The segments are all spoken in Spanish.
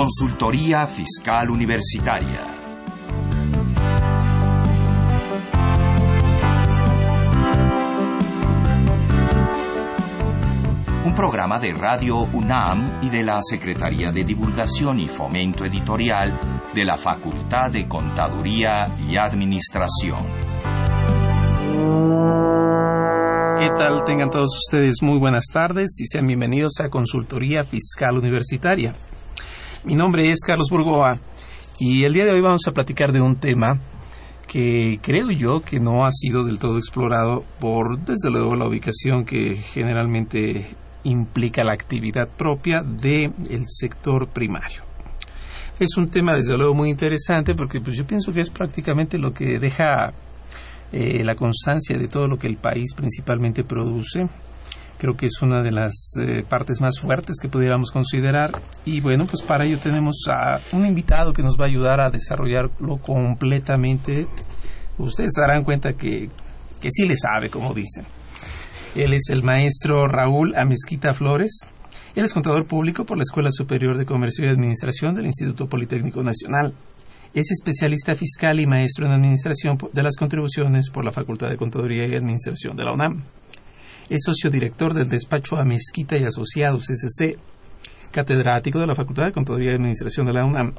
Consultoría Fiscal Universitaria. Un programa de Radio UNAM y de la Secretaría de Divulgación y Fomento Editorial de la Facultad de Contaduría y Administración. ¿Qué tal? Tengan todos ustedes muy buenas tardes y sean bienvenidos a Consultoría Fiscal Universitaria. Mi nombre es Carlos Burgoa y el día de hoy vamos a platicar de un tema que creo yo que no ha sido del todo explorado por, desde luego, la ubicación que generalmente implica la actividad propia del sector primario. Es un tema, desde luego, muy interesante porque pues, yo pienso que es prácticamente lo que deja eh, la constancia de todo lo que el país principalmente produce creo que es una de las eh, partes más fuertes que pudiéramos considerar. Y bueno, pues para ello tenemos a un invitado que nos va a ayudar a desarrollarlo completamente. Ustedes darán cuenta que, que sí le sabe, como dicen. Él es el maestro Raúl Amezquita Flores. Él es contador público por la Escuela Superior de Comercio y Administración del Instituto Politécnico Nacional. Es especialista fiscal y maestro en Administración de las Contribuciones por la Facultad de Contaduría y Administración de la UNAM. Es socio director del despacho Amezquita y Asociados SC, catedrático de la Facultad de Contaduría y Administración de la UNAM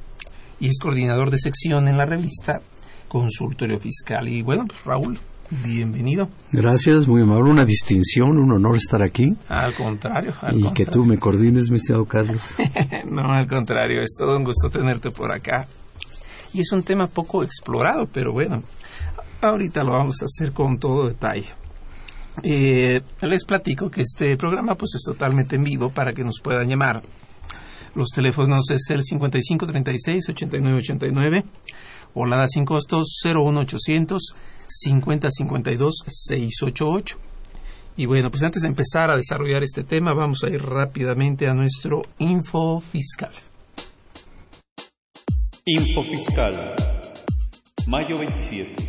y es coordinador de sección en la revista Consultorio Fiscal. Y bueno, pues Raúl, bienvenido. Gracias, muy amable, una distinción, un honor estar aquí. Al contrario. Al y contrario. que tú me coordines, mi estimado Carlos. no, al contrario, es todo un gusto tenerte por acá. Y es un tema poco explorado, pero bueno, ahorita lo vamos a hacer con todo detalle. Eh, les platico que este programa pues es totalmente en vivo para que nos puedan llamar. Los teléfonos es el 5536-8989 o la da sin costos 01800 5052 688. Y bueno, pues antes de empezar a desarrollar este tema, vamos a ir rápidamente a nuestro info fiscal. Info Fiscal. Mayo 27.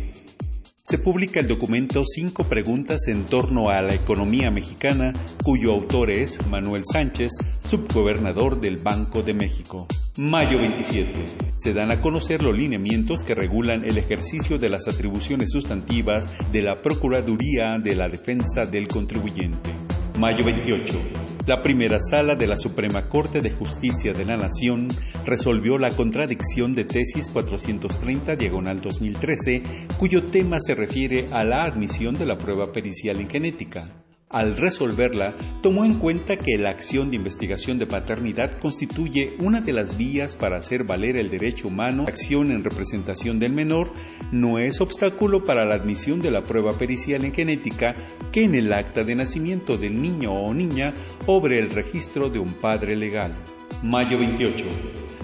Se publica el documento Cinco preguntas en torno a la economía mexicana, cuyo autor es Manuel Sánchez, subgobernador del Banco de México. Mayo 27. Se dan a conocer los lineamientos que regulan el ejercicio de las atribuciones sustantivas de la Procuraduría de la Defensa del Contribuyente. Mayo 28. La primera sala de la Suprema Corte de Justicia de la Nación resolvió la contradicción de tesis 430 diagonal 2013, cuyo tema se refiere a la admisión de la prueba pericial en genética. Al resolverla, tomó en cuenta que la acción de investigación de paternidad constituye una de las vías para hacer valer el derecho humano. La acción en representación del menor no es obstáculo para la admisión de la prueba pericial en genética que en el acta de nacimiento del niño o niña obre el registro de un padre legal. Mayo 28.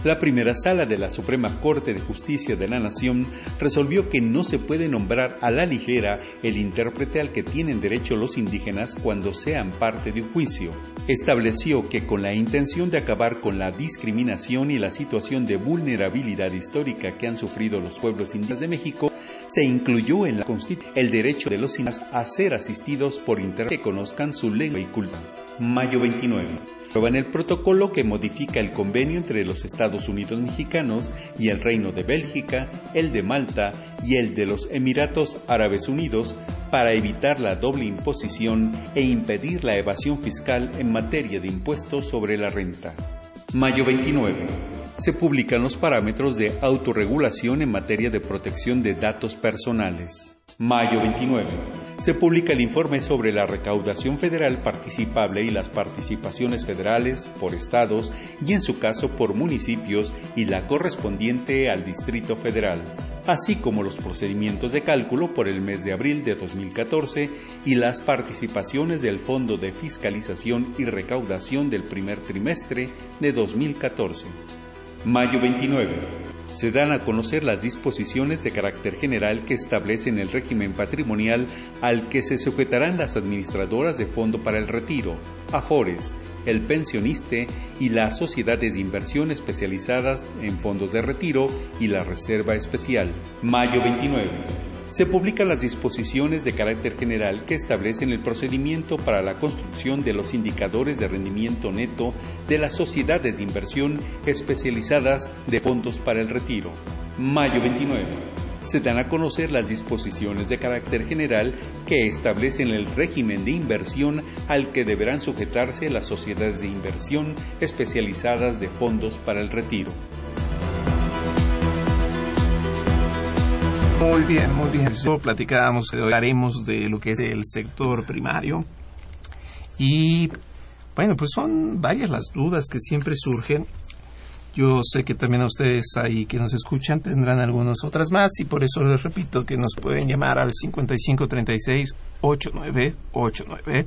La primera sala de la Suprema Corte de Justicia de la Nación resolvió que no se puede nombrar a la ligera el intérprete al que tienen derecho los indígenas cuando sean parte de un juicio. Estableció que con la intención de acabar con la discriminación y la situación de vulnerabilidad histórica que han sufrido los pueblos indígenas de México, se incluyó en la Constitución el derecho de los indígenas a ser asistidos por intérpretes que conozcan su lengua y cultura. Mayo 29. Aprueban el protocolo que modifica el convenio entre los Estados Unidos mexicanos y el Reino de Bélgica, el de Malta y el de los Emiratos Árabes Unidos para evitar la doble imposición e impedir la evasión fiscal en materia de impuestos sobre la renta. Mayo 29 se publican los parámetros de autorregulación en materia de protección de datos personales. Mayo 29. Se publica el informe sobre la recaudación federal participable y las participaciones federales por estados y en su caso por municipios y la correspondiente al Distrito Federal, así como los procedimientos de cálculo por el mes de abril de 2014 y las participaciones del Fondo de Fiscalización y Recaudación del primer trimestre de 2014. Mayo 29. Se dan a conocer las disposiciones de carácter general que establecen el régimen patrimonial al que se sujetarán las administradoras de Fondo para el Retiro, AFORES, el pensioniste y las sociedades de inversión especializadas en fondos de retiro y la Reserva Especial. Mayo 29. Se publican las disposiciones de carácter general que establecen el procedimiento para la construcción de los indicadores de rendimiento neto de las sociedades de inversión especializadas de fondos para el retiro. Mayo 29. Se dan a conocer las disposiciones de carácter general que establecen el régimen de inversión al que deberán sujetarse las sociedades de inversión especializadas de fondos para el retiro. Muy bien, muy bien. platicábamos, hablaremos de lo que es el sector primario. Y bueno, pues son varias las dudas que siempre surgen. Yo sé que también a ustedes ahí que nos escuchan tendrán algunas otras más y por eso les repito que nos pueden llamar al 5536 8989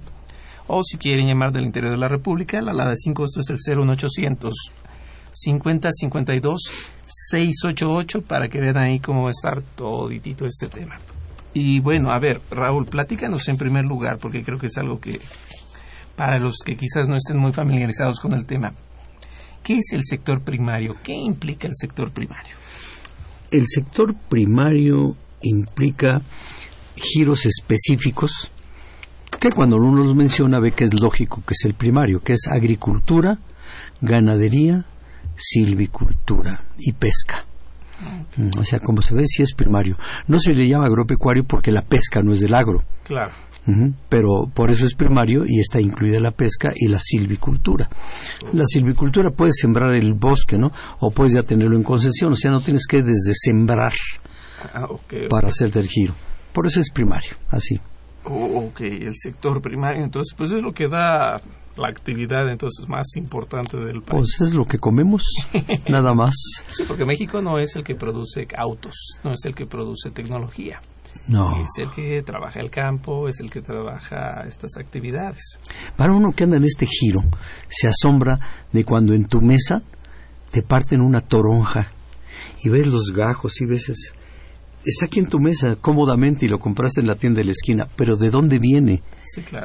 o si quieren llamar del interior de la República, la alada 5 esto es el 01800 5052 688 para que vean ahí cómo va a estar toditito este tema. Y bueno, a ver, Raúl, platícanos en primer lugar, porque creo que es algo que para los que quizás no estén muy familiarizados con el tema, ¿qué es el sector primario? ¿Qué implica el sector primario? El sector primario implica giros específicos que cuando uno los menciona ve que es lógico que es el primario, que es agricultura, ganadería, silvicultura y pesca. Mm, o sea, como se ve, sí es primario. No se le llama agropecuario porque la pesca no es del agro. Claro. pero por eso es primario y está incluida la pesca y la silvicultura. La silvicultura puedes sembrar el bosque, ¿no? O puedes ya tenerlo en concesión, o sea, no tienes que desde sembrar ah, para hacer el giro. Por eso es primario, así. Oh, ok, el sector primario, entonces, pues es lo que da la actividad entonces más importante del país. Pues es lo que comemos, nada más. Sí, porque México no es el que produce autos, no es el que produce tecnología. No. Es el que trabaja el campo, es el que trabaja estas actividades. Para uno que anda en este giro, se asombra de cuando en tu mesa te parten una toronja y ves los gajos y ves está aquí en tu mesa cómodamente y lo compraste en la tienda de la esquina, pero ¿de dónde viene?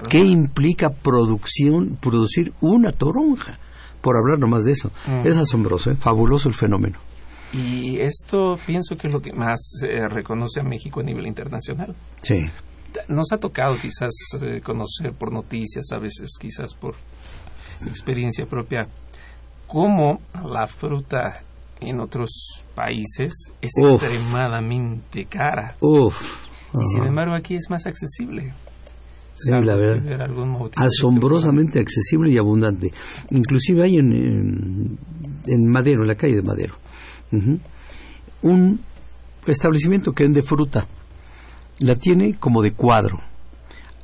¿Qué implica producción, producir una toronja? Por hablar nomás de eso. Mm. Es asombroso, ¿eh? fabuloso el fenómeno. Y esto pienso que es lo que más se reconoce a México a nivel internacional. Sí. Nos ha tocado quizás eh, conocer por noticias, a veces quizás por experiencia propia, cómo la fruta en otros países es extremadamente cara. Y sin embargo aquí es más accesible. Sí, la verdad. Asombrosamente accesible y abundante. Inclusive hay en, en, Madero, en la calle de Madero, un establecimiento que vende fruta. La tiene como de cuadro,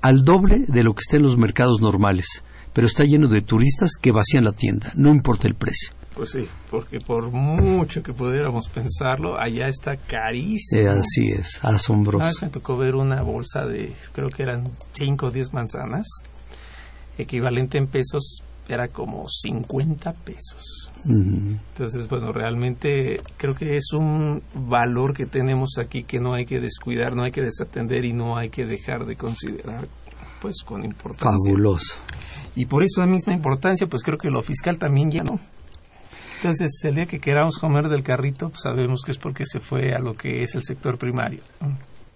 al doble de lo que está en los mercados normales, pero está lleno de turistas que vacían la tienda, no importa el precio. Pues sí, porque por mucho que pudiéramos pensarlo, allá está carísimo. Eh, así es, asombroso. Ah, me tocó ver una bolsa de, creo que eran 5 o 10 manzanas, equivalente en pesos, era como 50 pesos. Entonces, bueno, realmente creo que es un valor que tenemos aquí que no hay que descuidar, no hay que desatender y no hay que dejar de considerar pues con importancia. Fabuloso. Y por eso la misma importancia, pues creo que lo fiscal también ya no entonces, el día que queramos comer del carrito, pues sabemos que es porque se fue a lo que es el sector primario.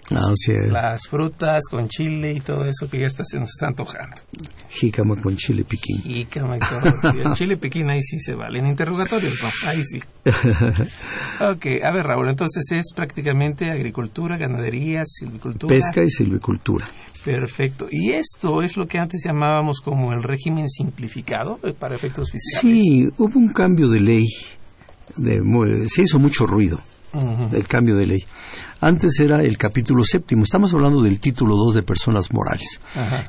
Las frutas con chile y todo eso que ya está, se nos está antojando. Jícama con chile piquín. Jícama con el chile piquín ahí sí se vale. En interrogatorios no, ahí sí. ok, a ver Raúl, entonces es prácticamente agricultura, ganadería, silvicultura. Pesca y silvicultura. Perfecto. Y esto es lo que antes llamábamos como el régimen simplificado eh, para efectos fiscales. Sí, hubo un cambio de ley. De, se hizo mucho ruido el cambio de ley. Antes era el capítulo séptimo, estamos hablando del título 2 de personas morales.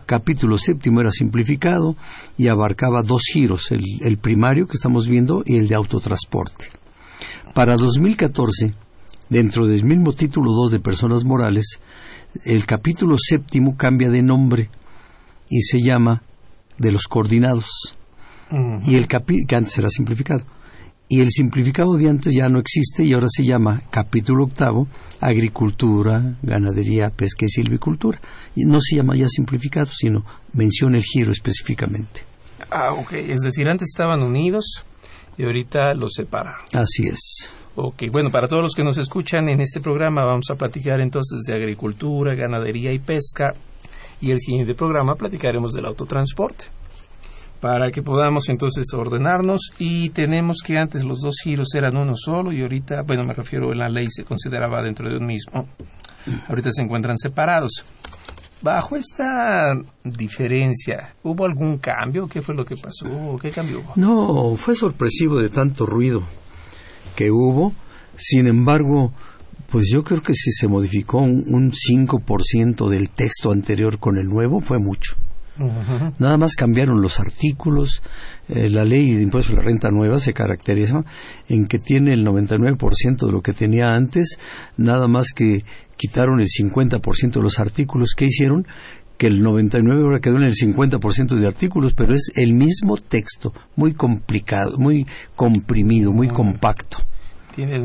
Capítulo séptimo era simplificado y abarcaba dos giros, el, primario que estamos viendo y el de autotransporte. Para 2014, dentro del mismo título 2 de personas morales, el capítulo séptimo cambia de nombre y se llama de los coordinados. Y el capítulo, que antes era simplificado y el simplificado de antes ya no existe y ahora se llama capítulo octavo agricultura, ganadería, pesca y silvicultura. Y no se llama ya simplificado, sino menciona el giro específicamente. Ah, ok. Es decir, antes estaban unidos y ahorita los separa. Así es. Ok, bueno, para todos los que nos escuchan en este programa vamos a platicar entonces de agricultura, ganadería y pesca y el siguiente programa platicaremos del autotransporte para que podamos entonces ordenarnos y tenemos que antes los dos giros eran uno solo y ahorita, bueno, me refiero en la ley se consideraba dentro de un mismo. Ahorita se encuentran separados. Bajo esta diferencia, ¿hubo algún cambio? ¿Qué fue lo que pasó? ¿Qué cambio hubo? No, fue sorpresivo de tanto ruido que hubo. Sin embargo, pues yo creo que si se modificó un, un 5% del texto anterior con el nuevo, fue mucho. Nada más cambiaron los artículos. Eh, la ley de impuestos de la renta nueva se caracteriza en que tiene el 99% de lo que tenía antes, nada más que quitaron el 50% de los artículos que hicieron, que el 99 ahora quedó en el 50% de artículos, pero es el mismo texto, muy complicado, muy comprimido, muy compacto. ¿Tiene,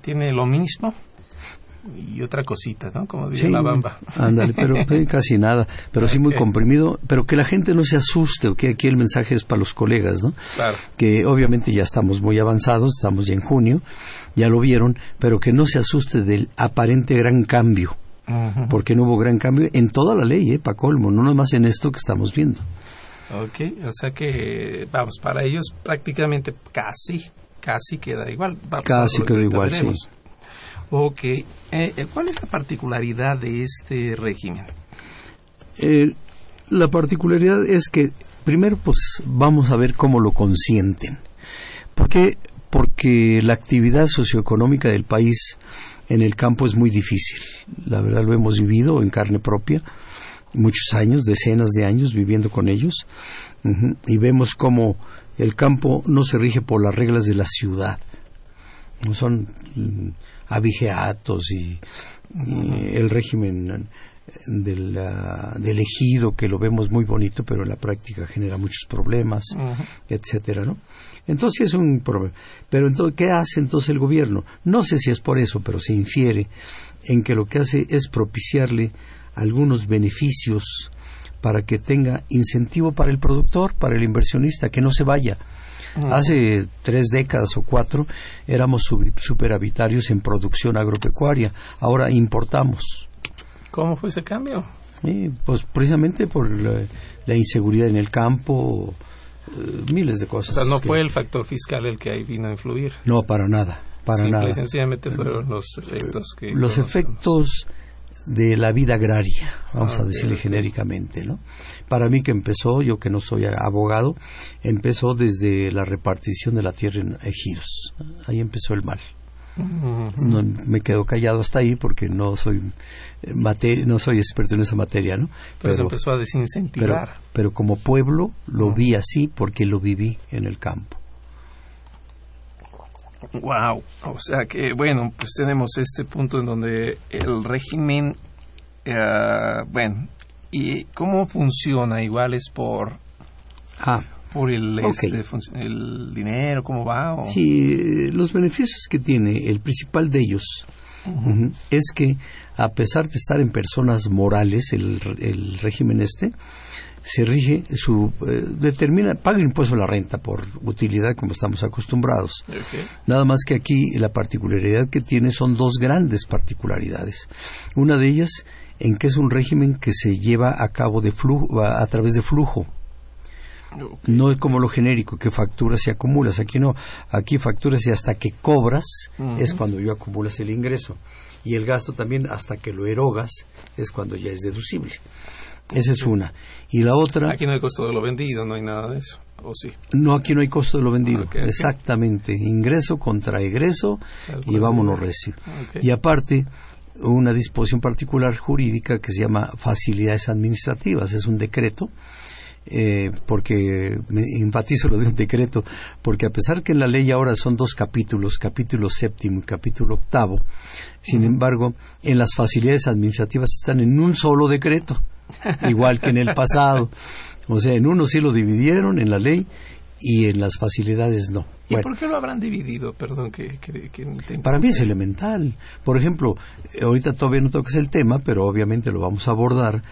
¿Tiene lo mismo? Y otra cosita, ¿no? Como dice la bamba. Ándale, pero, casi nada, pero sí muy comprimido, pero que la gente no se asuste, que aquí el mensaje es para los colegas, ¿no? Claro. Que obviamente ya estamos muy avanzados, estamos ya en junio, ya lo vieron, pero que no se asuste del aparente gran cambio, porque no hubo gran cambio en toda la ley, ¿eh? Para colmo, no nomás en esto que estamos viendo. Ok, o sea que, vamos, para ellos prácticamente casi, casi queda igual. casi queda igual, sí. Ok. Eh, eh, ¿Cuál es la particularidad de este régimen? Eh, la particularidad es que, primero, pues vamos a ver cómo lo consienten. ¿Por qué? Porque la actividad socioeconómica del país en el campo es muy difícil. La verdad lo hemos vivido en carne propia, muchos años, decenas de años viviendo con ellos, y vemos cómo el campo no se rige por las reglas de la ciudad. Son abigeatos y, el régimen del, del, ejido que lo vemos muy bonito pero en la práctica genera muchos problemas etcétera no entonces es un problema. Pero entonces qué hace entonces el gobierno no sé si es por eso pero se infiere en que lo que hace es propiciarle algunos beneficios para que tenga incentivo para el productor para el inversionista que no se vaya Hace tres décadas o cuatro éramos superhabitarios en producción agropecuaria, ahora importamos. ¿Cómo fue ese cambio? pues precisamente por la, inseguridad en el campo, eh, miles de cosas. O sea, no fue el factor fiscal el que ahí vino a influir. No, para nada, para nada. Y sencillamente fueron los efectos que... Los efectos de la vida agraria, vamos a decirle genéricamente, ¿no? Para mí que empezó, yo que no soy abogado, empezó desde la repartición de la tierra en ejidos. Ahí empezó el mal. No, me quedo callado hasta ahí porque no soy eh, no soy experto en esa materia, ¿no? Pero, empezó a desincentivar. Pero, como pueblo lo vi así porque lo viví en el campo. Wow, o sea que bueno, pues tenemos este punto en donde el régimen, eh, bueno, ¿Y cómo funciona? Igual es por... Ah, por el, este, el dinero, cómo va. Sí, los beneficios que tiene, el principal de ellos, es que a pesar de estar en personas morales, el, el régimen este, se rige, su, eh, determina, paga impuesto a la renta por utilidad como estamos acostumbrados. Nada más que aquí la particularidad que tiene son dos grandes particularidades. Una de ellas en que es un régimen que se lleva a cabo de flujo, a, través de flujo. No es como lo genérico, que facturas y acumulas. Aquí no. Aquí facturas y hasta que cobras es cuando yo acumulas el ingreso. Y el gasto también hasta que lo erogas es cuando ya es deducible. Esa es una. Y la otra... Aquí no hay costo de lo vendido, no hay nada de eso. ¿O sí? No, aquí no hay costo de lo vendido. Exactamente. Ingreso contra egreso y vámonos recio. Y aparte, una disposición particular jurídica que se llama facilidades administrativas. Es un decreto, eh, porque me enfatizo lo de un decreto, porque a pesar que en la ley ahora son dos capítulos, capítulo séptimo y capítulo octavo, sin embargo, en las facilidades administrativas están en un solo decreto, igual que en el pasado. O sea, en uno sí lo dividieron en la ley y en las facilidades no. ¿Y por qué lo habrán dividido? Perdón, que, Para mí es elemental. Por ejemplo, eh, ahorita todavía no toques el tema, pero obviamente lo vamos a abordar,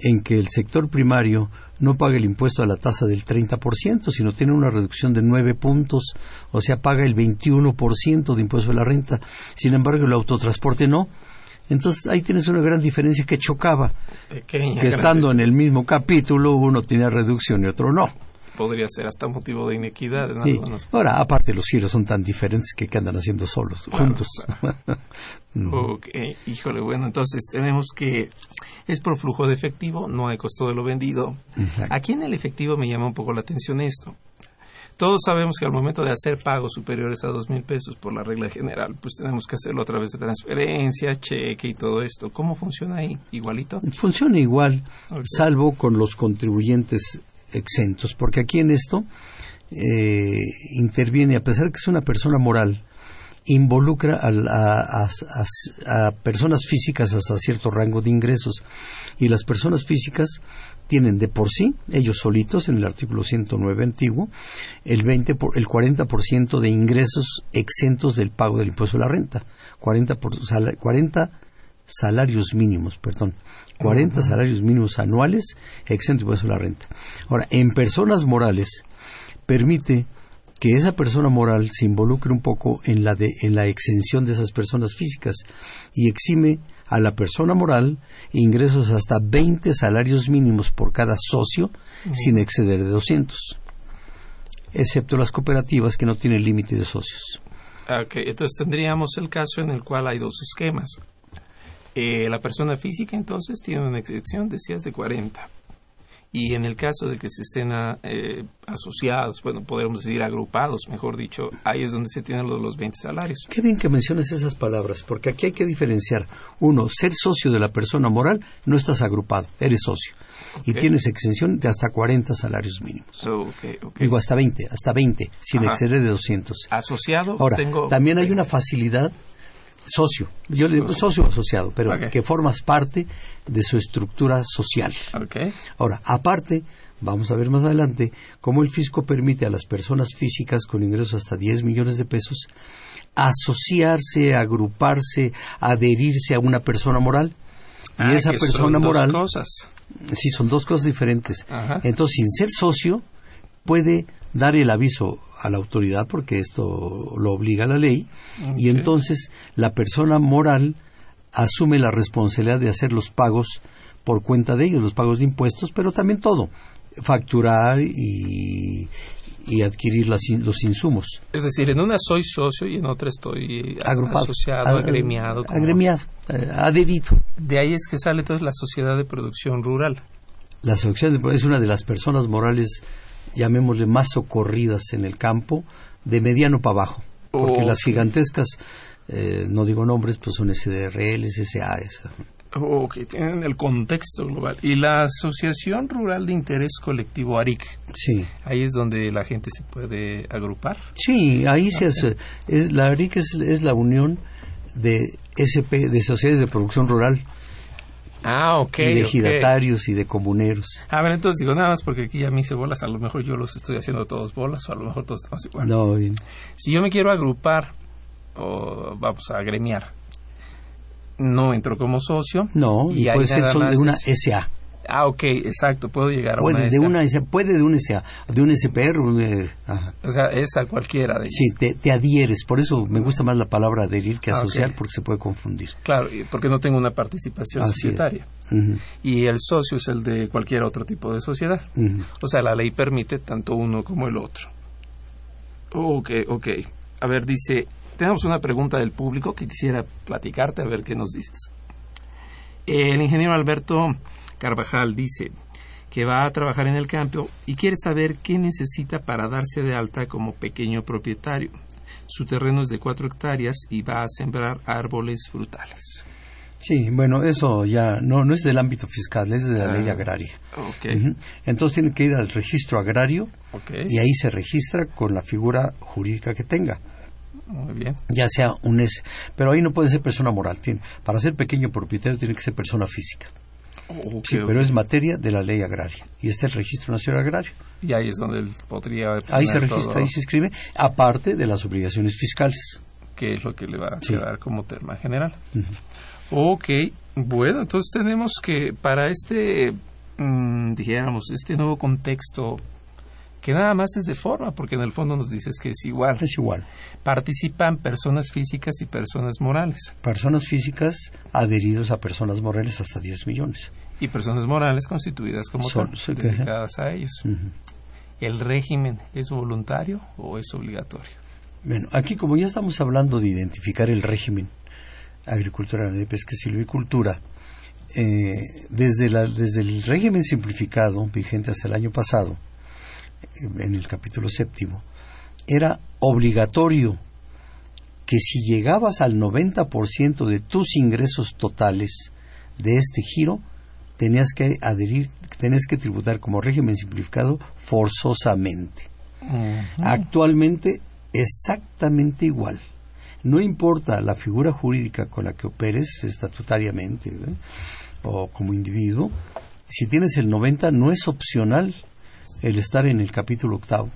en que el sector primario no paga el impuesto a la tasa del 30%, sino tiene una reducción de 9 puntos, o sea, paga el 21% de impuesto a la renta. Sin embargo, el autotransporte no. Entonces ahí tienes una gran diferencia que chocaba, que estando en el mismo capítulo uno tenía reducción y otro no podría ser hasta motivo de inequidad Ahora, aparte los giros son tan diferentes que, andan haciendo solos, juntos. Híjole, bueno, entonces tenemos que es por flujo de efectivo, no hay costo de lo vendido. Aquí en el efectivo me llama un poco la atención esto. Todos sabemos que al momento de hacer pagos superiores a dos mil pesos por la regla general, pues tenemos que hacerlo a través de transferencia, cheque y todo esto. ¿Cómo funciona ahí? ¿Igualito? Funciona igual, salvo con los contribuyentes exentos, porque aquí en esto eh, interviene, a pesar de que es una persona moral, involucra a, a, personas físicas hasta cierto rango de ingresos y las personas físicas tienen de por sí, ellos solitos, en el artículo 109 antiguo, el, 20 por, el 40% de ingresos exentos del pago del impuesto a la renta. 40, por, 40 salarios mínimos, perdón. 40 salarios mínimos anuales exentos de impuesto a la renta. Ahora, en personas morales, permite que esa persona moral se involucre un poco en la, de, en la exención de esas personas físicas y exime a la persona moral ingresos hasta 20 salarios mínimos por cada socio sin exceder de 200, excepto las cooperativas que no tienen límite de socios. Ok, entonces tendríamos el caso en el cual hay dos esquemas. Eh, la persona física entonces tiene una excepción, decías, de 40 y en el caso de que se estén ah, eh, asociados, bueno, podemos decir agrupados, mejor dicho, ahí es donde se tienen los, los 20 salarios. Qué bien que menciones esas palabras, porque aquí hay que diferenciar. Uno, ser socio de la persona moral, no estás agrupado, eres socio. Y tienes exención de hasta 40 salarios mínimos. Digo, hasta 20, hasta 20, sin exceder de 200. Asociado, Ahora, también hay una facilidad socio, yo le digo socio asociado, pero que formas parte de su estructura social. Ahora, aparte, vamos a ver más adelante cómo el fisco permite a las personas físicas con ingresos hasta 10 millones de pesos asociarse, agruparse, adherirse a una persona moral. y ah, esa persona moral. Dos cosas. Sí, son dos cosas diferentes. Entonces, sin ser socio, puede dar el aviso a la autoridad porque esto lo obliga la ley y entonces la persona moral asume la responsabilidad de hacer los pagos por cuenta de ellos, los pagos de impuestos, pero también todo, facturar y, adquirir los insumos. Es decir, en una soy socio y en otra estoy Agrupado, asociado, agremiado. Agremiado, eh, adherido. De ahí es que sale entonces la sociedad de producción rural. La sociedad es una de las personas morales llamémosle, más socorridas en el campo, de mediano para abajo. Porque las gigantescas, eh, no digo nombres, pues son SDRL, SAs. Ok, tienen el contexto global. ¿Y la Asociación Rural de Interés Colectivo ARIC? Sí. Ahí es donde la gente se puede agrupar. Sí, ahí se hace. Es, la ARIC es, es la unión de SP, de sociedades de producción rural Ah, ok. Y de ejidatarios y de comuneros. A ver, entonces digo, nada más porque aquí ya me hice bolas, a lo mejor yo los estoy haciendo todos bolas, o a lo mejor todos estamos igual. No, Si yo me quiero agrupar, o vamos a agremiar, no entro como socio. No, y, puede ser solo de una SA. Ah, ok, exacto, puedo llegar a una de Una puede de un SA, de un SPR. O sea, es a cualquiera de. Sí, te, adhieres, por eso me gusta más la palabra adherir que ah, asociar, porque se puede confundir. Claro, porque no tengo una participación societaria. Y el socio es el de cualquier otro tipo de sociedad. O sea, la ley permite tanto uno como el otro. Ok, ok. A ver, dice, tenemos una pregunta del público que quisiera platicarte, a ver qué nos dices. El ingeniero Alberto Carvajal dice que va a trabajar en el campo y quiere saber qué necesita para darse de alta como pequeño propietario. Su terreno es de cuatro hectáreas y va a sembrar árboles frutales. Sí, bueno, eso ya no, no es del ámbito fiscal, es de la ley ah, agraria. Entonces tiene que ir al registro agrario y ahí se registra con la figura jurídica que tenga. Muy bien. Ya sea un es, pero ahí no puede ser persona moral. Tiene, para ser pequeño propietario tiene que ser persona física sí, pero es materia de la ley agraria y este es el registro nacional agrario. Y ahí es donde él podría. Ahí se registra, ahí se escribe, aparte de las obligaciones fiscales. Que es lo que le va a quedar como tema general. Ok, bueno, entonces tenemos que para este mm, dijéramos, este nuevo contexto que nada más es de forma, porque en el fondo nos dices que es igual. Es igual. Participan personas físicas y personas morales. Personas físicas adheridos a personas morales hasta 10 millones. Y personas morales constituidas como Son, dedicadas a ellos. ¿El régimen es voluntario o es obligatorio? Bueno, aquí como ya estamos hablando de identificar el régimen agricultura, de pesca y silvicultura, eh, desde, la, desde el régimen simplificado vigente hasta el año pasado, en el capítulo séptimo, era obligatorio que si llegabas al 90% de tus ingresos totales de este giro, tenías que adherir, tenías que tributar como régimen simplificado forzosamente. Actualmente exactamente igual. No importa la figura jurídica con la que operes estatutariamente ¿eh? o como individuo, si tienes el 90 no es opcional el estar en el capítulo octavo.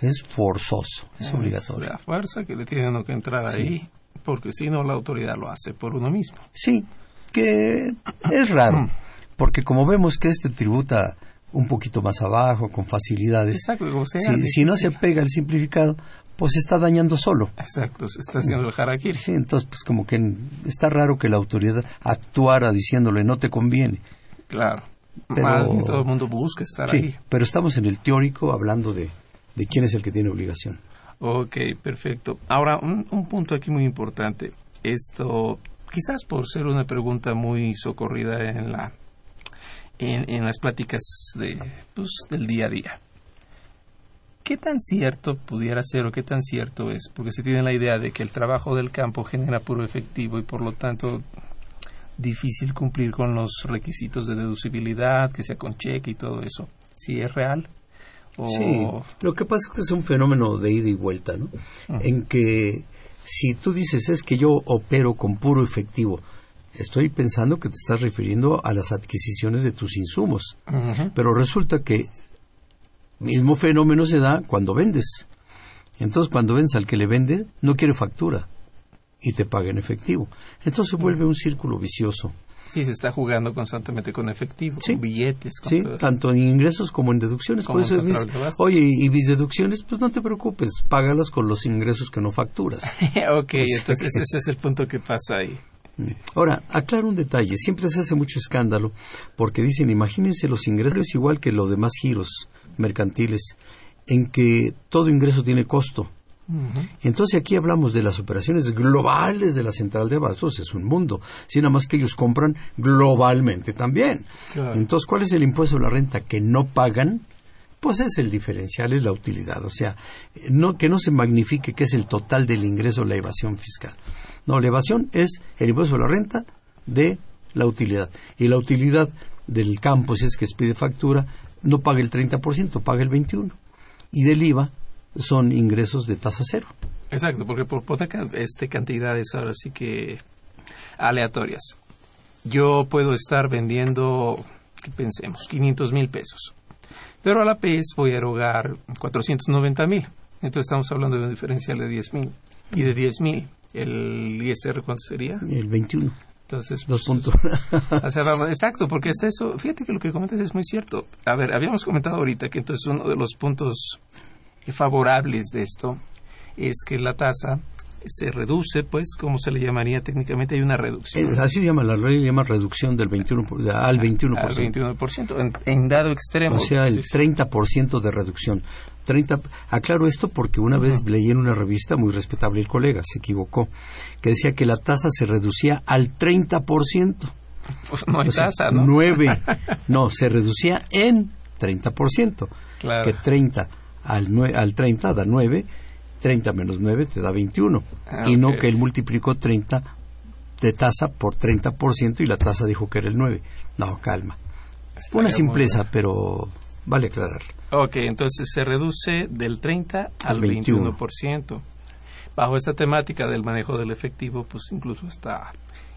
Es forzoso, es, obligatorio. La fuerza que le tiene uno que entrar ahí, porque si no la autoridad lo hace por uno mismo. Sí, que es raro, mm. porque como vemos que este tributa un poquito más abajo, con facilidades, Exacto, si, no se pega el simplificado, pues se está dañando solo. Exacto, se está haciendo el harakiri. Sí, entonces pues como que está raro que la autoridad actuara diciéndole no te conviene. Claro. Pero, todo el mundo busca estar sí, Pero estamos en el teórico hablando de, de quién es el que tiene obligación. Ok, perfecto. Ahora, un, un punto aquí muy importante. Esto, quizás por ser una pregunta muy socorrida en, la, en, en las pláticas de, pues, del día a día. ¿Qué tan cierto pudiera ser o qué tan cierto es? Porque se tiene la idea de que el trabajo del campo genera puro efectivo y por lo tanto difícil cumplir con los requisitos de deducibilidad, que sea con cheque y todo eso. ¿Sí es real? Sí, lo que pasa es que es un fenómeno de ida y vuelta, ¿no? En que si tú dices es que yo opero con puro efectivo, estoy pensando que te estás refiriendo a las adquisiciones de tus insumos, pero resulta que mismo fenómeno se da cuando vendes. Entonces, cuando vendes al que le vende, no quiere factura y te paga en efectivo. Entonces vuelve un círculo vicioso. Sí, se está jugando constantemente con efectivo, con billetes. sí, tanto en ingresos como en deducciones. Por eso dices, oye, y mis deducciones, pues no te preocupes, págalas con los ingresos que no facturas. ok, entonces ese es el punto que pasa ahí. Mm. Ahora, aclaro un detalle. Siempre se hace mucho escándalo porque dicen, imagínense los ingresos igual que los demás giros mercantiles, en que todo ingreso tiene costo. Entonces aquí hablamos de las operaciones globales de la central de abastos, es un mundo, sino más que ellos compran globalmente también. Entonces, ¿cuál es el impuesto de la renta que no pagan? Pues es el diferencial, es la utilidad, o sea, no, que no se magnifique que es el total del ingreso la evasión fiscal. No, la evasión es el impuesto de la renta de la utilidad. Y la utilidad del campo, si es que pide factura, no paga el 30%, paga el 21%. Y del IVA son ingresos de tasa cero. Exacto, porque por hipoteca este cantidades ahora sí que aleatorias. Yo puedo estar vendiendo, que pensemos, 500 mil pesos. Pero a la PES voy a erogar 490 mil. Entonces estamos hablando de un diferencial de 10 mil. Y de 10 mil, ¿el ISR cuánto sería? El 21. Entonces, dos pues, puntos. exacto, porque está eso. Fíjate que lo que comentas es muy cierto. A ver, habíamos comentado ahorita que entonces uno de los puntos favorables de esto es que la tasa se reduce, pues, como se le llamaría técnicamente, hay una reducción. Eh, así se llama, la ley llama reducción del 21 al 21%. Al 21%, en, en dado extremo. O sea, el 30% de reducción. 30, aclaro esto porque una vez leí en una revista muy respetable el colega, se equivocó, que decía que la tasa se reducía al 30%. Pues no hay tasa, ¿no? 9. No, se reducía en 30%. Claro. Que 30 al, al 30 da 9, 30 menos 9 te da 21. Ah, y no que él multiplicó 30 de tasa por 30% y la tasa dijo que era el 9. No, calma. Fue una simpleza, pero vale aclararlo. Ok, entonces se reduce del 30 al 21%. Bajo esta temática del manejo del efectivo, pues incluso está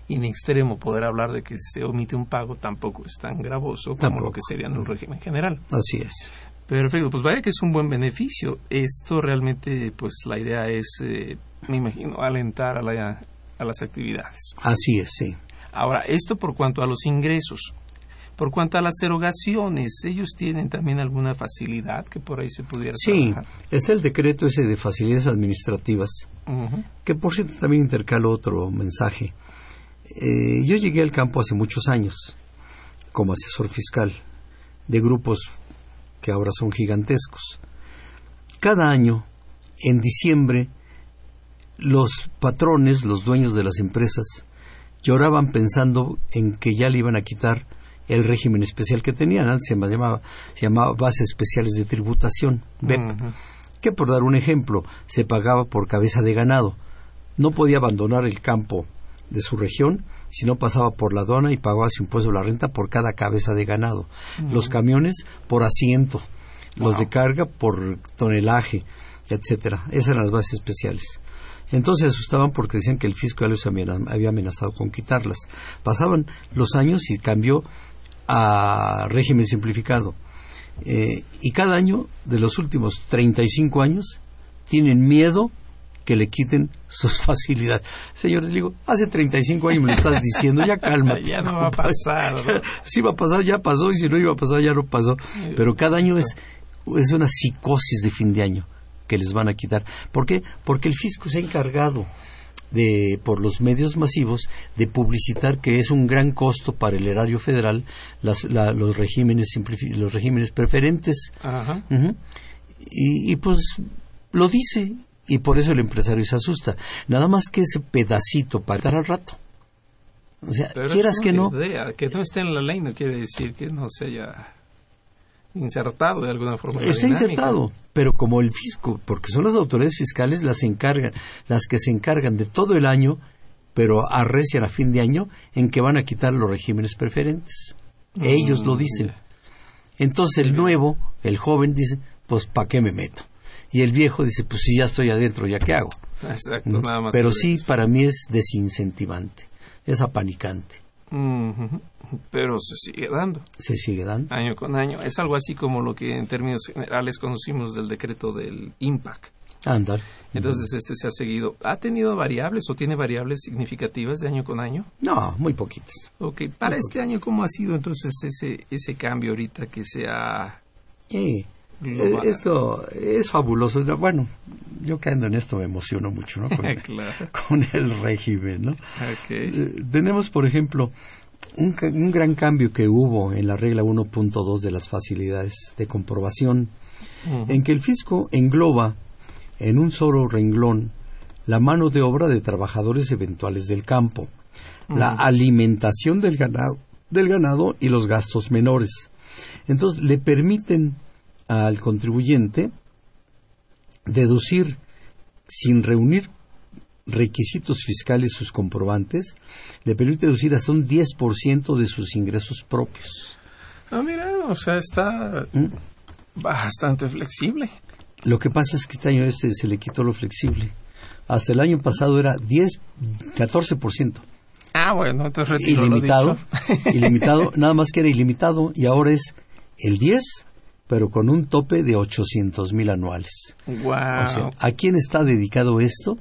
en extremo poder hablar de que se omite un pago tampoco es tan gravoso como lo que sería en un régimen general. Así es. Perfecto, pues vaya que es un buen beneficio. Esto realmente, pues la idea es, eh, me imagino, alentar a, la, a las actividades. Así es, sí. Ahora, esto por cuanto a los ingresos. Por cuanto a las erogaciones, ¿ellos tienen también alguna facilidad que por ahí se pudiera Sí, está el decreto ese de facilidades administrativas, que por cierto también intercalo otro mensaje. Eh, yo llegué al campo hace muchos años como asesor fiscal de grupos que ahora son gigantescos. Cada año, en diciembre, los patrones, los dueños de las empresas, lloraban pensando en que ya le iban a quitar el régimen especial que tenían. Antes se llamaba, se llamaba bases especiales de tributación, BEP, que por dar un ejemplo, se pagaba por cabeza de ganado. No podía abandonar el campo de su región si no pasaba por la aduana y pagaba su impuesto de la renta por cada cabeza de ganado. Los camiones por asiento, los de carga por tonelaje, etcétera. Esas eran las bases especiales. Entonces se asustaban porque decían que el fisco ya los había amenazado con quitarlas. Pasaban los años y cambió a régimen simplificado. Eh, y cada año de los últimos 35 años tienen miedo que le quiten sus facilidades. Señores, digo, hace 35 años me lo estás diciendo, ya calma. ya no va a pasar. si va a pasar, ya pasó, y si no iba a pasar, ya no pasó. Pero cada año es, es una psicosis de fin de año que les van a quitar. ¿Por qué? Porque el fisco se ha encargado de, por los medios masivos de publicitar que es un gran costo para el erario federal las, los regímenes los regímenes preferentes y, y, pues lo dice y por eso el empresario se asusta nada más que ese pedacito para estar al rato o sea quieras que no que no esté en la ley no quiere decir que no se haya insertado de alguna forma. Está insertado, pero como el fisco, porque son las autoridades fiscales las encargan, las que se encargan de todo el año, pero arrecian a fin de año en que van a quitar los regímenes preferentes. Ellos lo mm, dicen. Entonces el nuevo, el joven dice, pues ¿para qué me meto? Y el viejo dice, pues si ya estoy adentro, ¿ya qué hago? Exacto, nada más. Pero sí, para mí es desincentivante, es apanicante pero se sigue dando. Se sigue dando. Año con año. Es algo así como lo que en términos generales conocimos del decreto del IMPAC. Andar. Entonces este se ha seguido. ¿Ha tenido variables o tiene variables significativas de año con año? No, muy poquitas. Ok, para este año, ¿cómo ha sido entonces ese, ese cambio ahorita que se ha... Eh, esto es fabuloso. Bueno, yo que ando en esto me emociono mucho, ¿no? Con, con el régimen, ¿no? Eh, tenemos, por ejemplo, un, gran cambio que hubo en la regla 1.2 de las facilidades de comprobación, en que el fisco engloba en un solo renglón la mano de obra de trabajadores eventuales del campo, la alimentación del ganado, del ganado y los gastos menores. Entonces le permiten al contribuyente deducir sin reunir requisitos fiscales sus comprobantes, le permite deducir hasta un 10% de sus ingresos propios. Ah, mira, o sea, está ¿Mm? bastante flexible. Lo que pasa es que este año este se le quitó lo flexible. Hasta el año pasado era 10, 14%. Ah, bueno, entonces ilimitado, ilimitado, nada más que era ilimitado y ahora es el 10 pero con un tope de 800 mil anuales. Wow. ¿A quién está dedicado esto?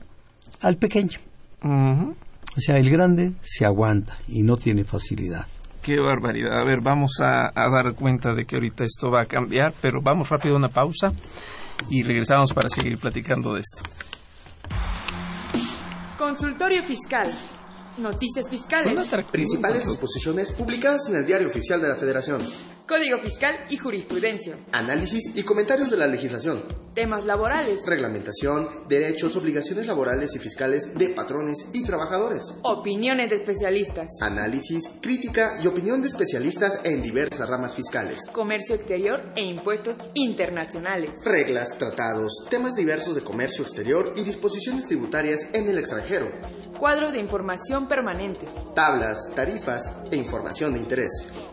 Al pequeño. O sea, el grande se aguanta y no tiene facilidad. Qué barbaridad. A ver, vamos a, a dar cuenta de que ahorita esto va a cambiar, pero vamos rápido a una pausa y regresamos para seguir platicando de esto. Consultorio Fiscal. Noticias fiscales. Principales disposiciones publicadas en el Diario Oficial de la Federación. Código Fiscal y Jurisprudencia. Análisis y comentarios de la legislación. Temas laborales. Reglamentación, derechos, obligaciones laborales y fiscales de patrones y trabajadores. Opiniones de especialistas. Análisis, crítica y opinión de especialistas en diversas ramas fiscales. Comercio exterior e impuestos internacionales. Reglas, tratados, temas diversos de comercio exterior y disposiciones tributarias en el extranjero. Cuadro de información permanente. Tablas, tarifas e información de interés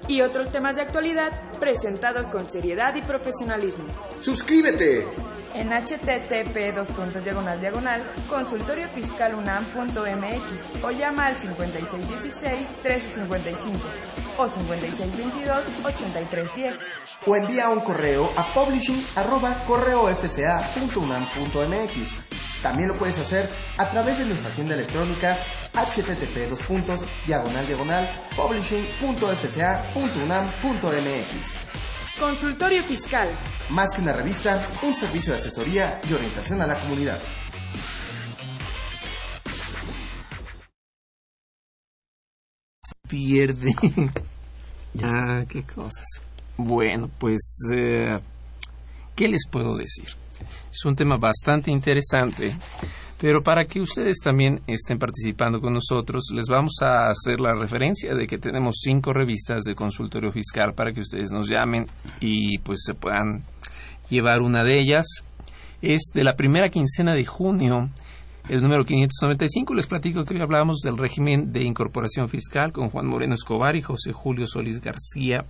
y otros temas de actualidad presentados con seriedad y profesionalismo. ¡Suscríbete! En http diagonal diagonal consultoriofiscalunam.mx o llama al 5616-1355 o 5622-8310. O envía un correo a publishing arroba correofca.unam.mx. También lo puedes hacer a través de nuestra tienda electrónica http dos puntos diagonal diagonal publishing.fca.unam.mx. Consultorio Fiscal. Más que una revista, un servicio de asesoría y orientación a la comunidad. pierde. ah, qué cosas. Bueno, pues, eh, ¿qué les puedo decir? Es un tema bastante interesante, pero para que ustedes también estén participando con nosotros, les vamos a hacer la referencia de que tenemos cinco revistas de consultorio fiscal para que ustedes nos llamen y pues se puedan llevar una de ellas. Es de la primera quincena de junio el número 595. Les platico que hoy hablamos del régimen de incorporación fiscal con Juan Moreno Escobar y José Julio Solís García.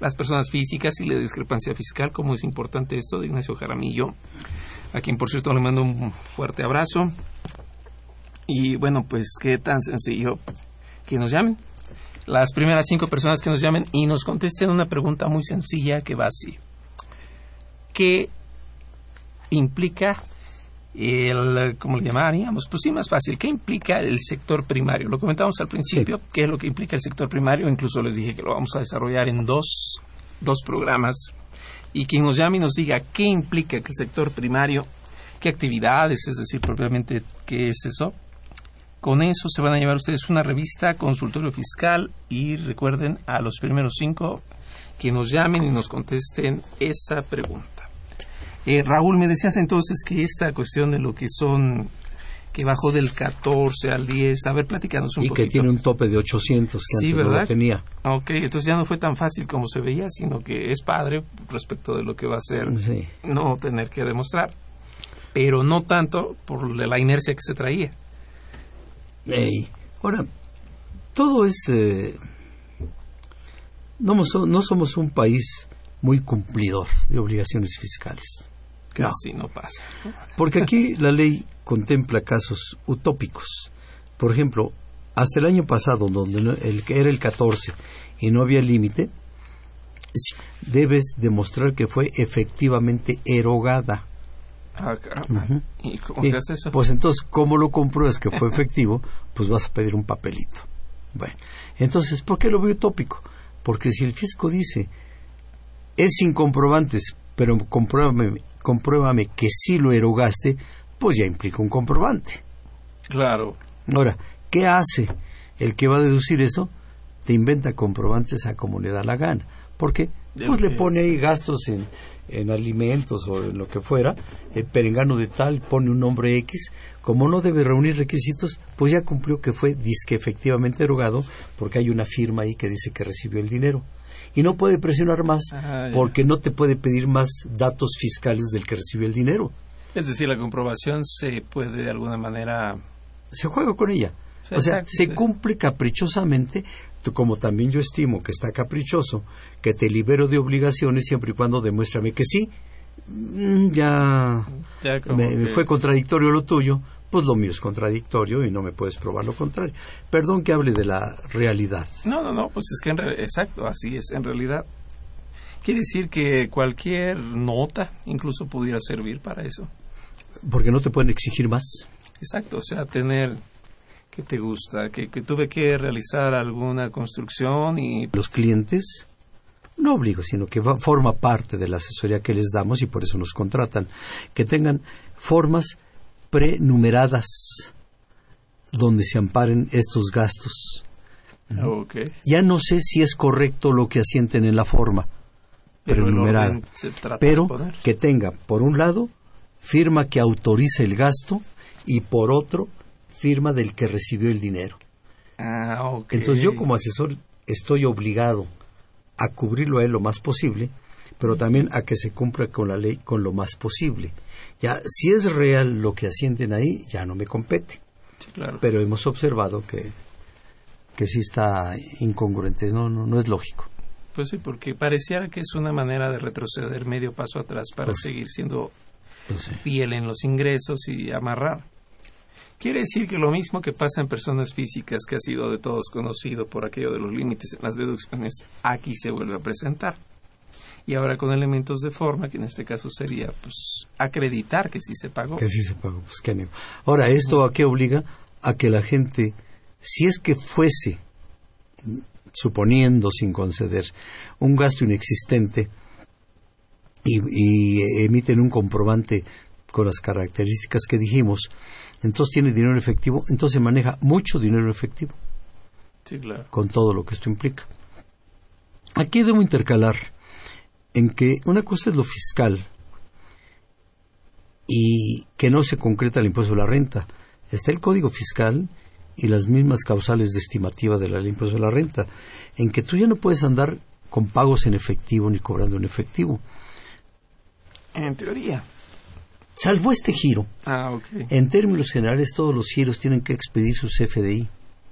Las personas físicas y la discrepancia fiscal, cómo es importante esto, de Ignacio Jaramillo, a quien por cierto le mando un fuerte abrazo. Y bueno, pues qué tan sencillo que nos llamen. Las primeras cinco personas que nos llamen y nos contesten una pregunta muy sencilla que va así. ¿Qué implica el, ¿cómo le llamaríamos? Pues sí, más fácil. ¿Qué implica el sector primario? Lo comentamos al principio, qué es lo que implica el sector primario. Incluso les dije que lo vamos a desarrollar en dos, dos programas. Y quien nos llame y nos diga qué implica el sector primario, qué actividades, es decir, propiamente qué es eso. Con eso se van a llevar ustedes una revista, consultorio fiscal y recuerden a los primeros cinco que nos llamen y nos contesten esa pregunta. Eh, Raúl, me decías entonces que esta cuestión de lo que son que bajó del 14 al 10. A ver, platícanos un poquito. Y que tiene un tope de 800 que antes no tenía. Ok, entonces ya no fue tan fácil como se veía, sino que es padre respecto de lo que va a ser no tener que demostrar. Pero no tanto por la inercia que se traía. Ahora, todo es... Eh, no, no somos un país muy cumplidor de obligaciones fiscales. Casi no. pasa. Porque aquí la ley contempla casos utópicos. Por ejemplo, hasta el año pasado, donde el, era el 14 y no había límite, debes demostrar que fue efectivamente erogada. Ah, caramba. ¿Y cómo se hace eso? Pues entonces, ¿cómo lo compruebas que fue efectivo? pues vas a pedir un papelito. Bueno, entonces, ¿por qué lo veo utópico? Porque si el fisco dice, es sin comprobantes, pero compruébame compruébame que sí lo erogaste, pues ya implica un comprobante. Claro. Ahora, ¿qué hace el que va a deducir eso? Te inventa comprobantes a como le da la gana. Porque pues le pone ahí gastos en, en alimentos o en lo que fuera, el perengano de tal pone un nombre X, como no debe reunir requisitos, pues ya cumplió que fue disque efectivamente erogado, porque hay una firma ahí que dice que recibió el dinero y no puede presionar más ah, porque no te puede pedir más datos fiscales del que recibe el dinero. Es decir, la comprobación se puede de alguna manera... Se juega con ella. o sea, se cumple caprichosamente, como también yo estimo que está caprichoso, que te libero de obligaciones siempre y cuando demuéstrame que sí. Mm, ya, me, fue contradictorio lo tuyo, pues lo mío es contradictorio y no me puedes probar lo contrario. Perdón que hable de la realidad. No, no, no, pues es que en exacto, así es en realidad. Quiere decir que cualquier nota incluso pudiera servir para eso. Porque no te pueden exigir más. Exacto, o sea, tener que te gusta, que, que tuve que realizar alguna construcción y... Los clientes no obligo, sino que forma parte de la asesoría que les damos y por eso nos contratan, que tengan formas prenumeradas donde se amparen estos gastos. Ya no sé si es correcto lo que asienten en la forma prenumerada, pero que tenga, por un lado, firma que autoriza el gasto y por otro, firma del que recibió el dinero. Ah, Entonces yo como asesor estoy obligado a cubrirlo a él lo más posible, pero también a que se cumpla con la ley con lo más posible. Ya, si es real lo que asienten ahí, ya no me compete. Pero hemos observado que, que sí está incongruente, no, no, no es lógico. Pues sí, porque pareciera que es una manera de retroceder medio paso atrás para pues seguir siendo pues fiel en los ingresos y amarrar. Quiere decir que lo mismo que pasa en personas físicas, que ha sido de todos conocido por aquello de los límites en las deducciones, aquí se vuelve a presentar y ahora con elementos de forma, que en este caso sería pues acreditar que sí se pagó. Que sí se pagó, pues qué Ahora, ¿esto a qué obliga? a que la gente, si es que fuese, suponiendo sin conceder, un gasto inexistente y, y emiten un comprobante con las características que dijimos, entonces tiene dinero en efectivo, entonces maneja mucho dinero en efectivo. Sí, claro. Con todo lo que esto implica. Aquí debo intercalar en que una cosa es lo fiscal y que no se concreta el impuesto de la renta. Está el código fiscal y las mismas causales de estimativa de la ley impuesto de la renta, en que tú ya no puedes andar con pagos en efectivo ni cobrando en efectivo. En teoría. Salvo este giro. Ah. En términos generales, todos los giros tienen que expedir sus FDI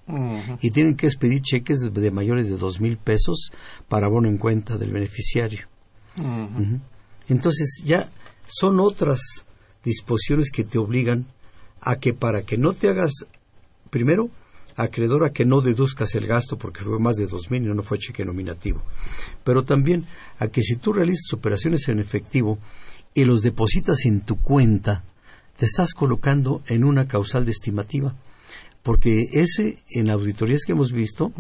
Ujú. y tienen que expedir cheques de, de mayores de dos mil pesos para abono en cuenta del beneficiario. Entonces ya son otras disposiciones que te obligan a que para que no te hagas, primero, acreedor a que no deduzcas el gasto porque fue más de dos mil y no fue cheque nominativo, pero también a que si tú realizas operaciones en efectivo y los depositas en tu cuenta, te estás colocando en una causal de estimativa, porque ese en auditorías que hemos visto,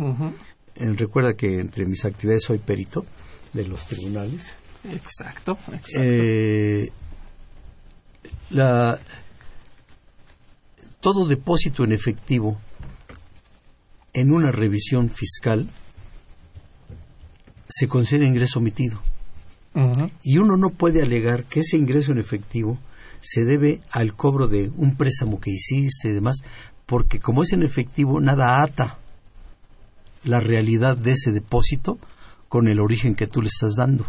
eh, recuerda que entre mis actividades soy perito de los tribunales, Exacto, exacto. eh, la, todo depósito en efectivo en una revisión fiscal se considera ingreso omitido y uno no puede alegar que ese ingreso en efectivo se debe al cobro de un préstamo que hiciste y demás, porque como es en efectivo, nada ata la realidad de ese depósito con el origen que tú le estás dando.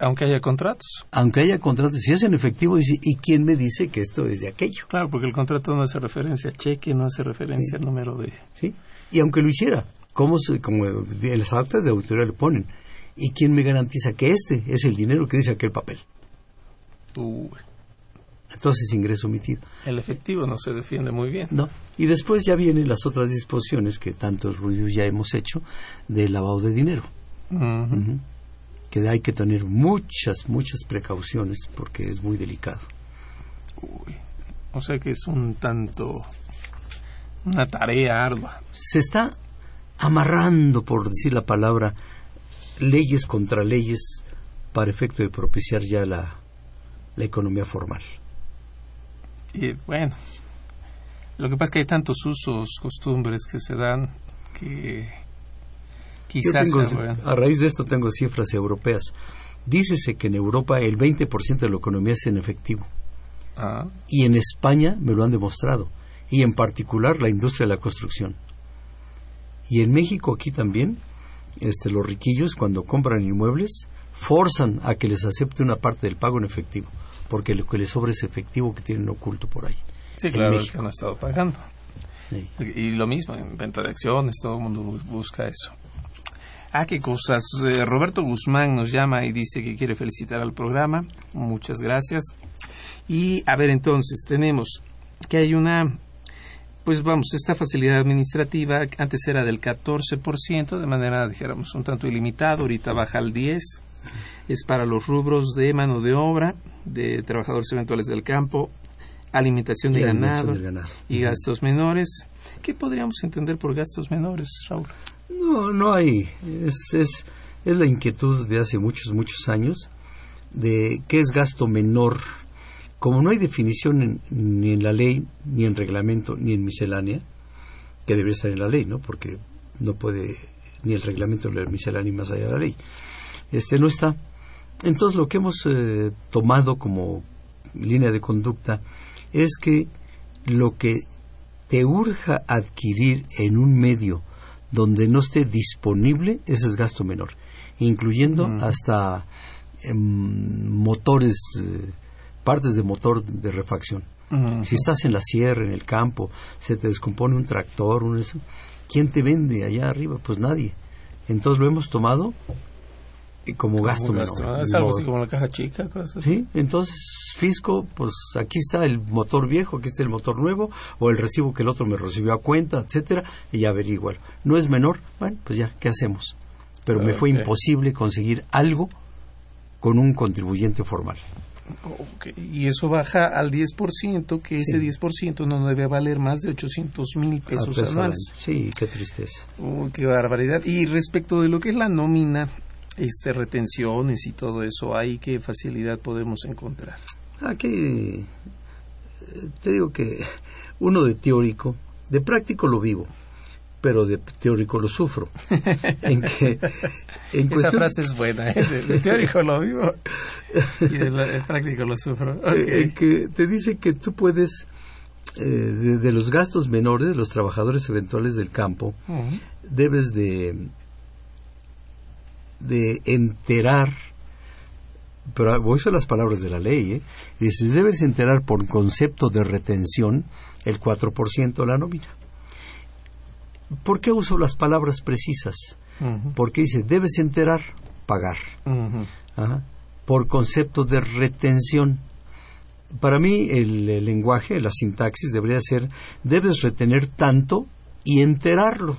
Aunque haya contratos. aunque haya contratos, si es en efectivo, dice, ¿y quién me dice que esto es de aquello? Claro, porque el contrato no hace referencia al cheque, no hace referencia al número de... ¿Sí? Y aunque lo hiciera, ¿cómo se, como las actas de auditoría le ponen? ¿Y quién me garantiza que este es el dinero que dice aquel papel? Uy, Entonces, ingreso omitido. el efectivo no se defiende muy bien. ¿No? Y después ya vienen las otras disposiciones que tanto ruido ya hemos hecho de lavado de dinero. Que hay que tener muchas, muchas precauciones porque es muy delicado. Uy. O sea que es un tanto... una tarea ardua. se está amarrando, por decir la palabra, leyes contra leyes para efecto de propiciar ya la, la economía formal. Y bueno, lo que pasa es que hay tantos usos, costumbres que se dan que Yo quizás tengo- a raíz de esto tengo cifras europeas. Dícese que en Europa el 20% de la economía es en efectivo. Ah, Y en España me lo han demostrado. Y en particular la industria de la construcción. Y en México aquí también, este, los riquillos cuando compran inmuebles forzan a que les acepte una parte del pago en efectivo, porque lo que les sobra es efectivo que tienen oculto por ahí. sí, En claro, México. que no ha estado pagando. Sí. Y lo mismo, en venta de acciones, todo el mundo bu- busca eso. Ah, qué cosas. Eh, Roberto Guzmán nos llama y dice que quiere felicitar al programa. Muchas gracias. Y a ver, entonces, tenemos que hay una, pues vamos, esta facilidad administrativa antes era del 14%, de manera, dijéramos, un tanto ilimitada, ahorita baja al 10%. Es para los rubros de mano de obra, de trabajadores eventuales del campo, alimentación de ganado, ganado. y gastos menores. ¿Qué podríamos entender por gastos menores, Raúl? No, no hay. Es, es, es la inquietud de hace muchos, muchos años de qué es gasto menor. Como no hay definición en- ni en la ley, ni en reglamento, ni en miscelánea, que debería estar en la ley, ¿no? Porque no puede ni el reglamento ni la miscelánea más allá de la ley. Este no está. Entonces lo que hemos eh, tomado como línea de conducta es que lo que te urja adquirir en un medio donde no esté disponible, ese es gasto menor, incluyendo hasta em, motores, eh, partes de motor de refacción. Si estás en la sierra, en el campo, se te descompone un tractor, un eso, ¿quién te vende allá arriba? Pues nadie. Entonces lo hemos tomado como gasto menor. gasto, ¿no? Es algo así como la caja chica, cosas. Sí, entonces fisco, pues aquí está el motor viejo, aquí está el motor nuevo, o el recibo que el otro me recibió a cuenta, etcétera, y ya averiguar. No es menor, bueno, pues ya, ¿qué hacemos? Pero me fue Ok. imposible conseguir algo con un contribuyente formal. Y eso baja al 10%, que ese 10% no debe valer más de 800 mil pesos anuales. Sí, qué tristeza. qué barbaridad. Y respecto de lo que es la nómina, este, retenciones y todo eso, ¿hay qué facilidad podemos encontrar? Aquí eh, te digo que uno de teórico, de práctico lo vivo pero de teórico lo sufro. en que, Esa frase es buena, ¿eh? de, teórico lo vivo y de, práctico lo sufro. Eh, en que te dice que tú puedes, eh, de, los gastos menores de los trabajadores eventuales del campo, debes de, de enterar, pero voy a las palabras de la ley, ¿eh? dices, debes enterar por concepto de retención el 4% de la nómina. ¿Por qué uso las palabras precisas? Porque dice, debes enterar, pagar. Por concepto de retención. Para mí el, lenguaje, la sintaxis debería ser, debes retener tanto y enterarlo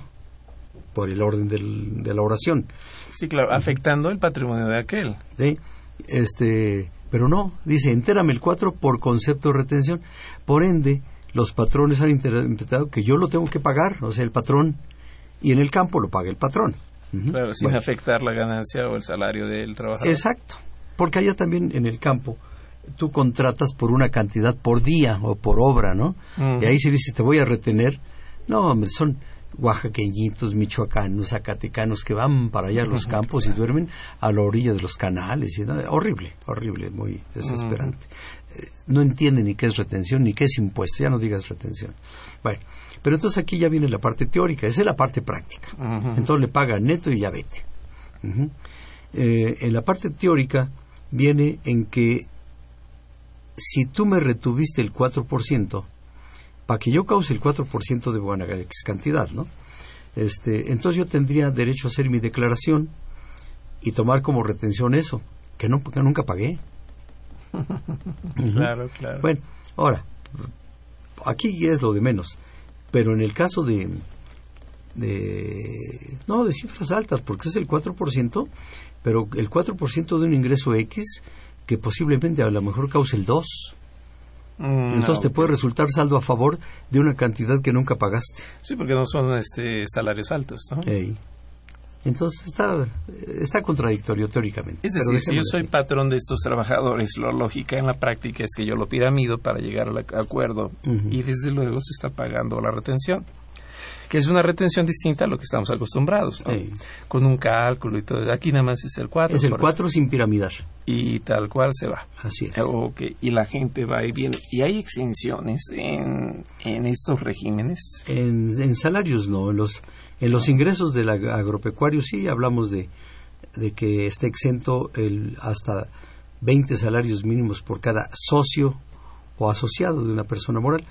por el orden de la oración. Sí, claro, afectando el patrimonio de aquel. ¿Sí? Este, pero no, dice, entérame el 4 por concepto de retención. Por ende, los patrones han interpretado que yo lo tengo que pagar, o sea, el patrón, y en el campo lo paga el patrón. Claro, sin afectar la ganancia o el salario del trabajador. Exacto, porque allá también en el campo tú contratas por una cantidad por día o por obra, ¿no? Y ahí se dice, te voy a retener. No, hombre, son oaxaqueñitos, michoacanos, zacatecanos que van para allá a los campos y duermen a la orilla de los canales. Y, Horrible, horrible, muy desesperante no entiende ni qué es retención ni qué es impuesto, ya no digas retención. Bueno, pero entonces aquí ya viene la parte teórica, esa es la parte práctica. Entonces le paga neto y ya vete. Eh, en la parte teórica viene en que si tú me retuviste el 4%, para que yo cause el 4% de buena cantidad, ¿no? Este, entonces yo tendría derecho a hacer mi declaración y tomar como retención eso, que, no, que nunca pagué. claro, claro. Bueno, ahora, aquí es lo de menos, pero en el caso de, de no, de cifras altas, porque es el 4%, pero el 4% de un ingreso X que posiblemente a lo mejor cause el 2. Mm, Entonces te puede resultar saldo a favor de una cantidad que nunca pagaste. Sí, porque no son este salarios altos, ¿no? Entonces está, está contradictorio teóricamente. Es decir, si yo soy patrón de estos trabajadores, lo lógica en la práctica es que yo lo piramido para llegar al acuerdo y desde luego se está pagando la retención, que es una retención distinta a lo que estamos acostumbrados, con un cálculo y todo. Aquí nada más es el 4. Es el 4 sin piramidar. Y tal cual se va. Así es. Okay. Y la gente va y viene. ¿Y hay exenciones en, en estos regímenes? En, en salarios no, en los en los ingresos del agropecuario sí hablamos de, de que está exento el, hasta 20 salarios mínimos por cada socio o asociado de una persona moral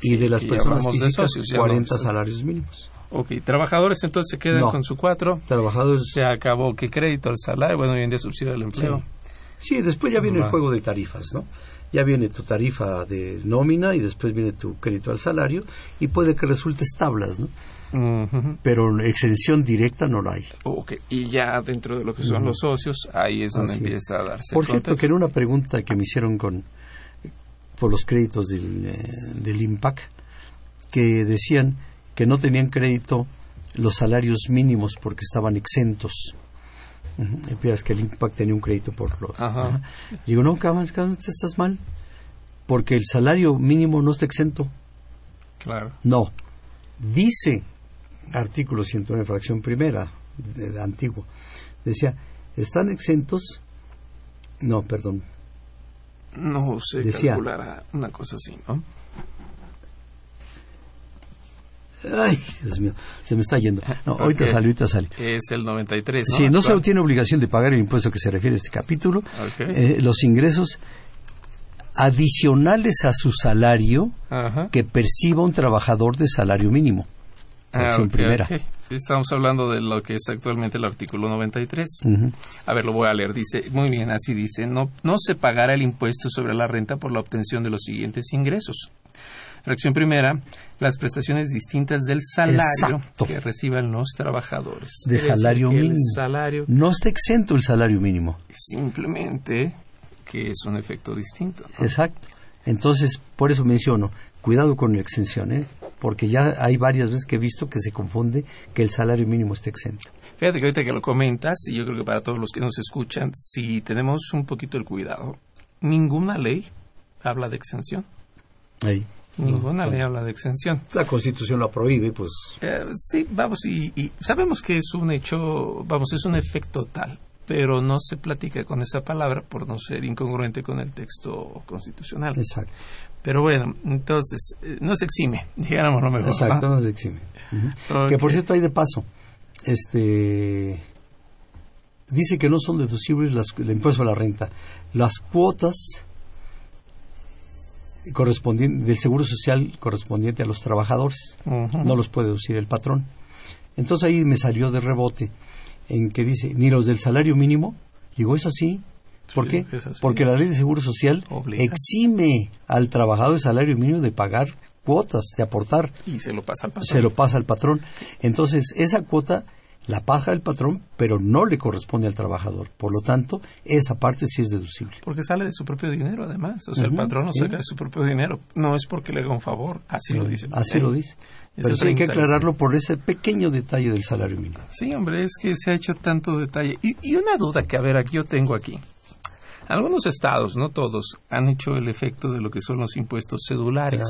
y de las personas físicas 40 salarios mínimos. Ok, trabajadores entonces se quedan con su cuatro. Trabajadores. Se acabó que crédito al salario, bueno, hoy en día subsidio del empleo. Sí, después ya viene el juego de tarifas, ¿no? Ya viene tu tarifa de nómina y después viene tu crédito al salario y puede que resultes tablas, ¿no? pero exención directa no la hay. Okay. Y ya dentro de lo que son los socios, ahí es donde empieza a darse. Por cierto, que era una pregunta que me hicieron con por los créditos del, eh, del IMPAC, que decían que no tenían crédito los salarios mínimos porque estaban exentos. Uh que el IMPAC tenía un crédito por lo. Digo, no, vez estás mal, porque el salario mínimo no está exento. Claro. No. Dice artículo 109, fracción primera, de, antiguo, decía, están exentos, no, perdón. No se decía, una cosa así, ¿no? Ay, Dios mío, se me está yendo. No, ahorita sale, ahorita sale. Es el 93, ¿no? Sí, no solo tiene obligación de pagar el impuesto que se refiere a este capítulo, eh, los ingresos adicionales a su salario que perciba un trabajador de salario mínimo. Ah, primera. Estamos hablando de lo que es actualmente el artículo 93. A ver, lo voy a leer. Dice, muy bien, así dice, no, no se pagará el impuesto sobre la renta por la obtención de los siguientes ingresos. Fracción primera, las prestaciones distintas del salario que reciban los trabajadores. De salario mínimo. salario no está exento el salario mínimo. Simplemente que es un efecto distinto. Exacto. Entonces, por eso menciono, cuidado con la exención, ¿eh? porque ya hay varias veces que he visto que se confunde que el salario mínimo esté exento. Fíjate que ahorita que lo comentas, y yo creo que para todos los que nos escuchan, si tenemos un poquito el cuidado, ninguna ley habla de exención. Ahí. Ninguna ley habla de exención. La Constitución lo prohíbe, pues. Eh, sí, vamos, y, y, sabemos que es un hecho, vamos, es un efecto tal, pero no se platica con esa palabra por no ser incongruente con el texto constitucional. Exacto. Pero bueno, entonces, eh, no se exime, digamos lo mejor. Exacto, no, se exime. Que por cierto, hay de paso, este. Dice que no son deducibles las, el impuesto a la renta. Las cuotas del Seguro Social correspondiente a los trabajadores. No los puede deducir el patrón. Entonces ahí me salió de rebote en que dice, ni los del salario mínimo. Digo, es así. ¿Por qué? Porque la ley de Seguro Social exime al trabajador de salario mínimo de pagar cuotas, de aportar. Y se lo pasa al patrón. Se lo pasa al patrón. Entonces, esa cuota la paga el patrón, pero no le corresponde al trabajador. Por lo tanto, esa parte sí es deducible. Porque sale de su propio dinero, además. O sea, el patrón lo saca de su propio dinero. No es porque le haga un favor. Así lo dice. Así lo dice. Pero sí hay que aclararlo por ese pequeño detalle del salario mínimo. Sí, hombre, es que se ha hecho tanto detalle. Y, y una duda que, a ver, aquí yo tengo aquí. Algunos estados, no todos, han hecho el efecto de lo que son los impuestos cedulares.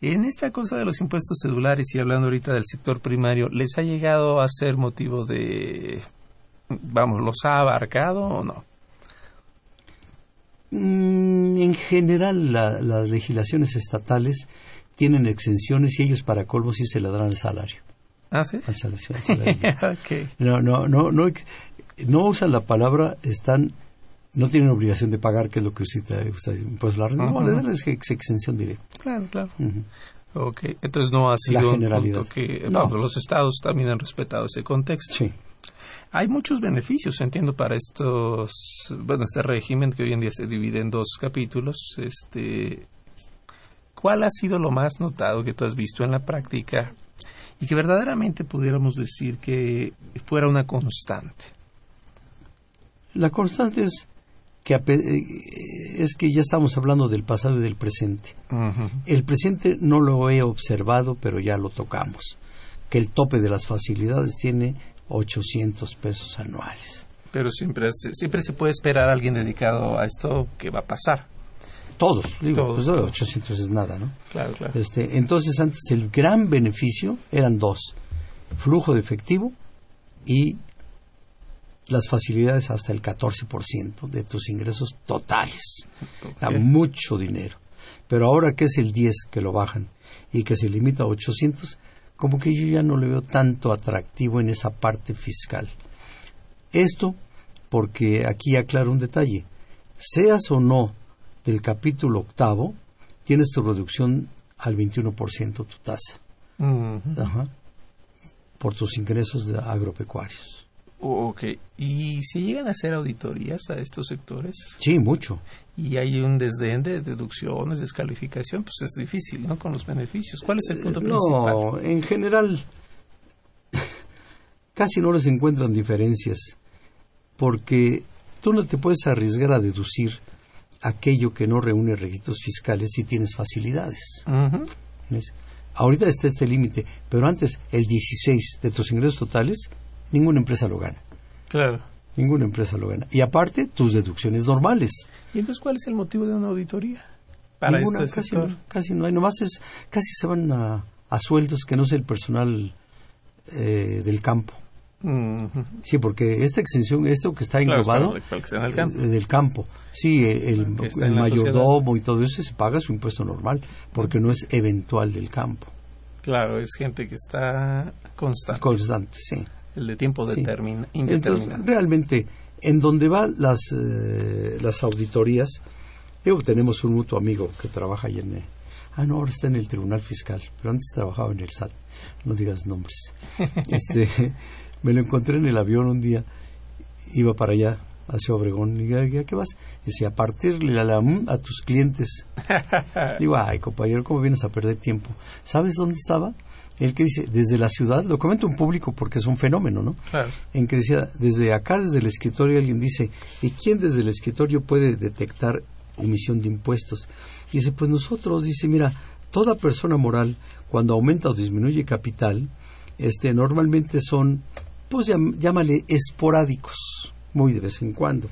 En esta cosa de los impuestos cedulares, y hablando ahorita del sector primario, ¿les ha llegado a ser motivo de, vamos, los ha abarcado o no? Mm, en general, las legislaciones estatales tienen exenciones y ellos para colmo sí se le dan el salario. ¿Ah, sí? Al salario. No, no, no, no, no usan la palabra, están no tienen obligación de pagar, que es lo que usted, usted pues la no, le dan es exención directa. Claro, claro. Ok, entonces no ha sido un punto que los estados también han respetado ese contexto. Sí. Hay muchos beneficios, entiendo, para estos, bueno, este régimen que hoy en día se divide en dos capítulos. Este, ¿Cuál ha sido lo más notado que tú has visto en la práctica y que verdaderamente pudiéramos decir que fuera una constante? La constante es que eh, es que ya estamos hablando del pasado y del presente. El presente no lo he observado, pero ya lo tocamos, que el tope de las facilidades tiene 800 pesos anuales. Pero siempre, siempre se puede esperar a alguien dedicado a esto que va a pasar. Todos, digo, pues 800 es nada, ¿no? Claro, claro. Este, entonces antes el gran beneficio eran dos, flujo de efectivo y las facilidades hasta el 14% de tus ingresos totales. mucho dinero. Pero ahora que es el 10 que lo bajan y que se limita a 800, como que yo ya no le veo tanto atractivo en esa parte fiscal. Esto porque aquí aclaro un detalle. Seas o no del capítulo octavo, tienes tu reducción al 21% tu tasa. por tus ingresos de agropecuarios. Ok, ¿y si llegan a hacer auditorías a estos sectores? Sí, mucho. Y hay un desdén de deducciones, descalificación, pues es difícil, ¿no? Con los beneficios. ¿Cuál es el punto no, principal? No, en general casi no les encuentran diferencias, porque tú no te puedes arriesgar a deducir aquello que no reúne requisitos fiscales si tienes facilidades. Ahorita está este límite, pero antes el 16 de tus ingresos totales ninguna empresa lo gana. Claro. Ninguna empresa lo gana. Y aparte, tus deducciones normales. ¿Y entonces cuál es el motivo de una auditoría? Para Ninguna, este casi, no, casi no hay. Nomás es, casi se van a, sueldos que no es el personal eh, del campo. Sí, porque esta exención, esto que está englobado eh, del campo, sí, el, mayordomo y todo eso se paga su impuesto normal, porque no es eventual del campo. Claro, es gente que está constante. Constante, sí el de tiempo indeterminado. realmente, en donde van las, eh, las auditorías, digo que tenemos un mutuo amigo que trabaja ahí en... ah, no, ahora está en el Tribunal Fiscal, pero antes trabajaba en el SAT, no digas nombres. este, me lo encontré en el avión un día, iba para allá, hacia Obregón, y dije, ¿a qué vas? Dice, a partirle la a tus clientes. Digo, ay, compañero, ¿cómo vienes a perder tiempo? ¿Sabes dónde estaba? El que dice, desde la ciudad, lo comento en público porque es un fenómeno, ¿no? Claro. En que decía, desde acá, desde el escritorio, alguien dice, ¿y quién desde el escritorio puede detectar omisión de impuestos? Y dice, pues nosotros, dice, mira, toda persona moral, cuando aumenta o disminuye capital, este, normalmente son, pues llámale, esporádicos, muy de vez en cuando.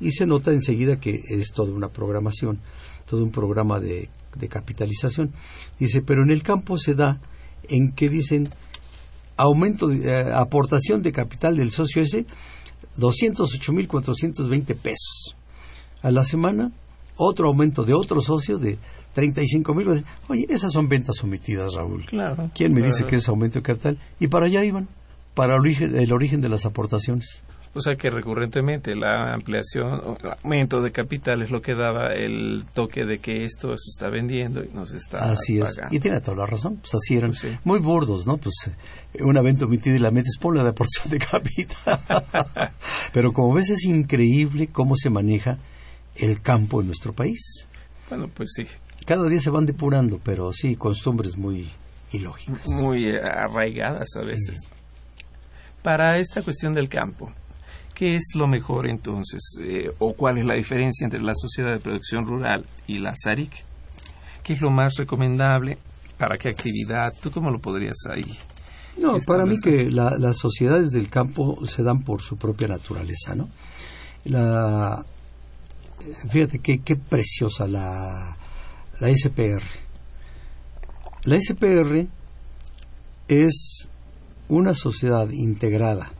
Y se nota enseguida que es toda una programación, todo un programa de, de capitalización. Dice, pero en el campo se da en que dicen aumento, de, eh, aportación de capital del socio ese, 208.420 pesos. A la semana, otro aumento de otro socio de 35 mil. Oye, esas son ventas omitidas, Raúl. Claro. ¿Quién me dice que es aumento de capital? Y para allá iban, para el origen, el origen de las aportaciones. O sea que recurrentemente la ampliación o aumento de capital es lo que daba el toque de que esto se está vendiendo y nos está Así es. Y tiene toda la razón. Pues así eran. Pues Muy burdos, ¿no? Pues eh, una venta omitida y la metes por la porción de capital. Pero como ves es increíble cómo se maneja el campo en nuestro país. Bueno, pues sí. Cada día se van depurando, pero sí, costumbres muy ilógicas. Muy arraigadas a veces. Para esta cuestión del campo, ¿Qué es lo mejor entonces? Eh, ¿O cuál es la diferencia entre la sociedad de producción rural y la SARIC? ¿Qué es lo más recomendable? ¿Para qué actividad? ¿Tú cómo lo podrías ahí? No, para mí que las sociedades del campo se dan por su propia naturaleza, ¿no? La, fíjate qué, qué preciosa la, la SPR. La SPR es una sociedad integrada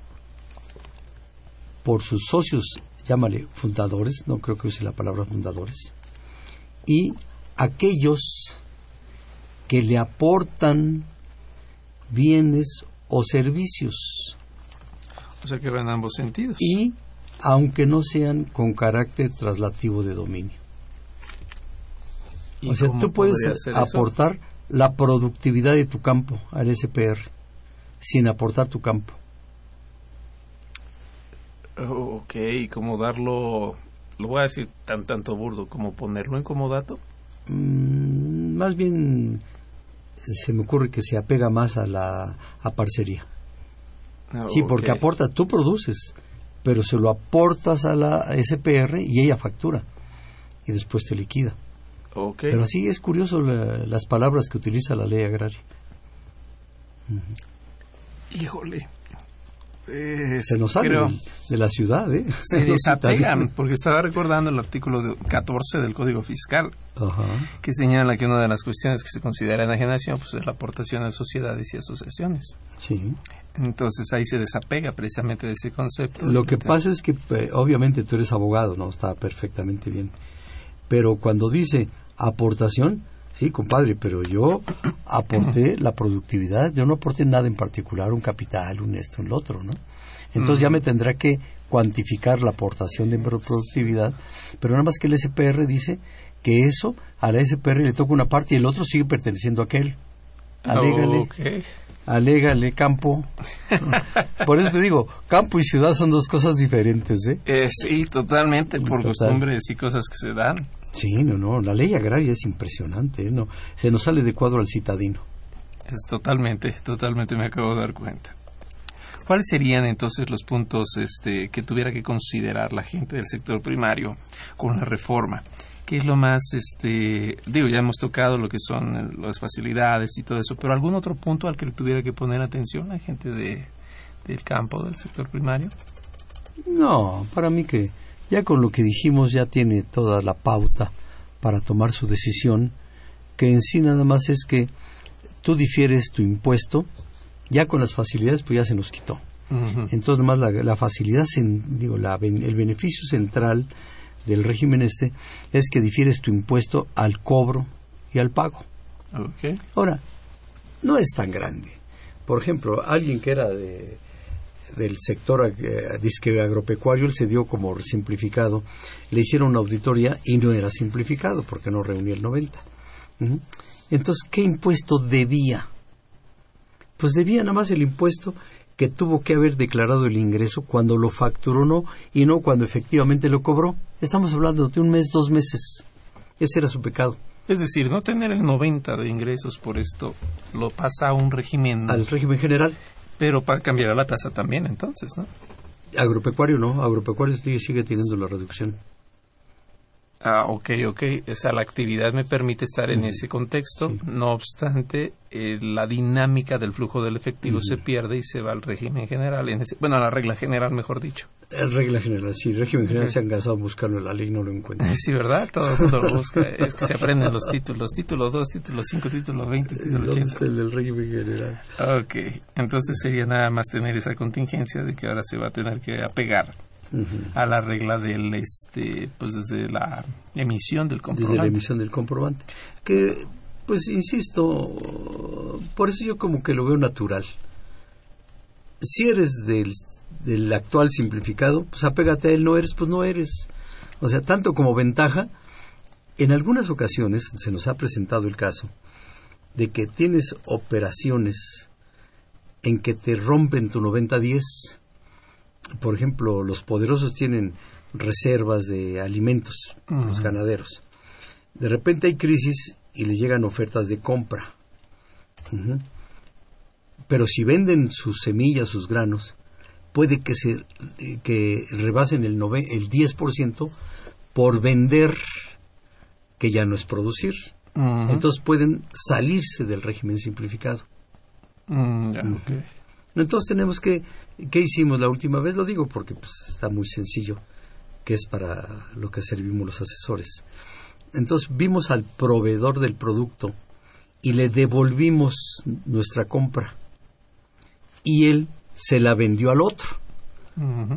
por sus socios, llámale fundadores, no creo que use la palabra fundadores, y aquellos que le aportan bienes o servicios. O sea que va en ambos sentidos. Y aunque no sean con carácter traslativo de dominio. O sea, tú puedes aportar la productividad de tu campo al SPR sin aportar tu campo. Ok, ¿cómo darlo, lo voy a decir tan tanto burdo, como ponerlo en comodato? Mm, más bien se me ocurre que se apega más a la a parcería. Ah, sí, porque aporta, tú produces, pero se lo aportas a la SPR y ella factura y después te liquida. Okay. Pero sí es curioso las palabras que utiliza la ley agraria. Híjole, se nos sale de, la ciudad, ¿eh? Se desapegan, porque estaba recordando el artículo 14 del Código Fiscal, que señala que una de las cuestiones que se considera enajenación pues, es la aportación a sociedades y asociaciones. Sí. Entonces ahí se desapega precisamente de ese concepto. Lo que pasa es que, pues, obviamente, tú eres abogado, ¿no? Está perfectamente bien. Pero cuando dice aportación, Sí, compadre, pero yo aporté la productividad, yo no aporté nada en particular, un capital, un esto, un otro, ¿no? Entonces ya me tendrá que cuantificar la aportación de productividad, pero nada más que el SPR dice que eso a la SPR le toca una parte y el otro sigue perteneciendo a aquel. Alégale, alégale campo. por eso te digo, campo y ciudad son dos cosas diferentes, ¿eh? eh sí, totalmente, por costumbres y cosas que se dan. Sí, no, no, la ley agraria es impresionante, ¿eh? no, se nos sale de cuadro al citadino. Es totalmente, totalmente me acabo de dar cuenta. ¿Cuáles serían entonces los puntos este, que tuviera que considerar la gente del sector primario con la reforma? ¿Qué es lo más, este, digo, ya hemos tocado lo que son las facilidades y todo eso, pero algún otro punto al que le tuviera que poner atención la gente de, del campo, del sector primario? No, para mí que ya con lo que dijimos ya tiene toda la pauta para tomar su decisión, que en sí nada más es que tú difieres tu impuesto, ya con las facilidades pues ya se nos quitó. Entonces más la, facilidad, digo, el beneficio central del régimen este es que difieres tu impuesto al cobro y al pago. Ahora, no es tan grande. Por ejemplo, alguien que era de del sector disque agropecuario, él se dio como simplificado. Le hicieron una auditoría y no era simplificado porque no reunía el 90. Entonces, ¿qué impuesto debía? Pues debía nada más el impuesto que tuvo que haber declarado el ingreso cuando lo facturó no y no cuando efectivamente lo cobró. Estamos hablando de un mes, dos meses. Ese era su pecado. Es decir, no tener el 90 de ingresos por esto lo pasa a un régimen... Al régimen general. Pero para cambiar la tasa también, entonces, ¿no? Agropecuario no, agropecuario sigue teniendo la reducción. Ah, ok, ok. Esa la actividad me permite estar en ese contexto. No obstante, eh, la dinámica del flujo del efectivo se pierde y se va al régimen general. En ese, bueno, a la regla general, mejor dicho. La regla general, sí. El régimen general se han cansado de buscarlo en la ley no lo encuentran. Sí, ¿verdad? Todo el mundo lo busca. es que se aprenden los títulos. Título 2, título 5, título 20, título 80. el del régimen general? Ok. Entonces sería nada más tener esa contingencia de que ahora se va a tener que apegar a la regla del este pues desde la emisión del comprobante desde la emisión del comprobante. Que pues insisto por eso yo como que lo veo natural. Si eres del, del actual simplificado pues apégate a él no eres pues no eres. O sea tanto como ventaja en algunas ocasiones se nos ha presentado el caso de que tienes operaciones en que te rompen tu 90-10 por ejemplo, los poderosos tienen reservas de alimentos, los ganaderos. De repente hay crisis y les llegan ofertas de compra. Pero si venden sus semillas, sus granos, puede que se que rebasen el, el 10% por vender que ya no es producir. Entonces pueden salirse del régimen simplificado. Mm, entonces tenemos que, ¿qué hicimos la última vez? Lo digo porque pues, está muy sencillo, que es para lo que servimos los asesores. Entonces vimos al proveedor del producto y le devolvimos nuestra compra y él se la vendió al otro.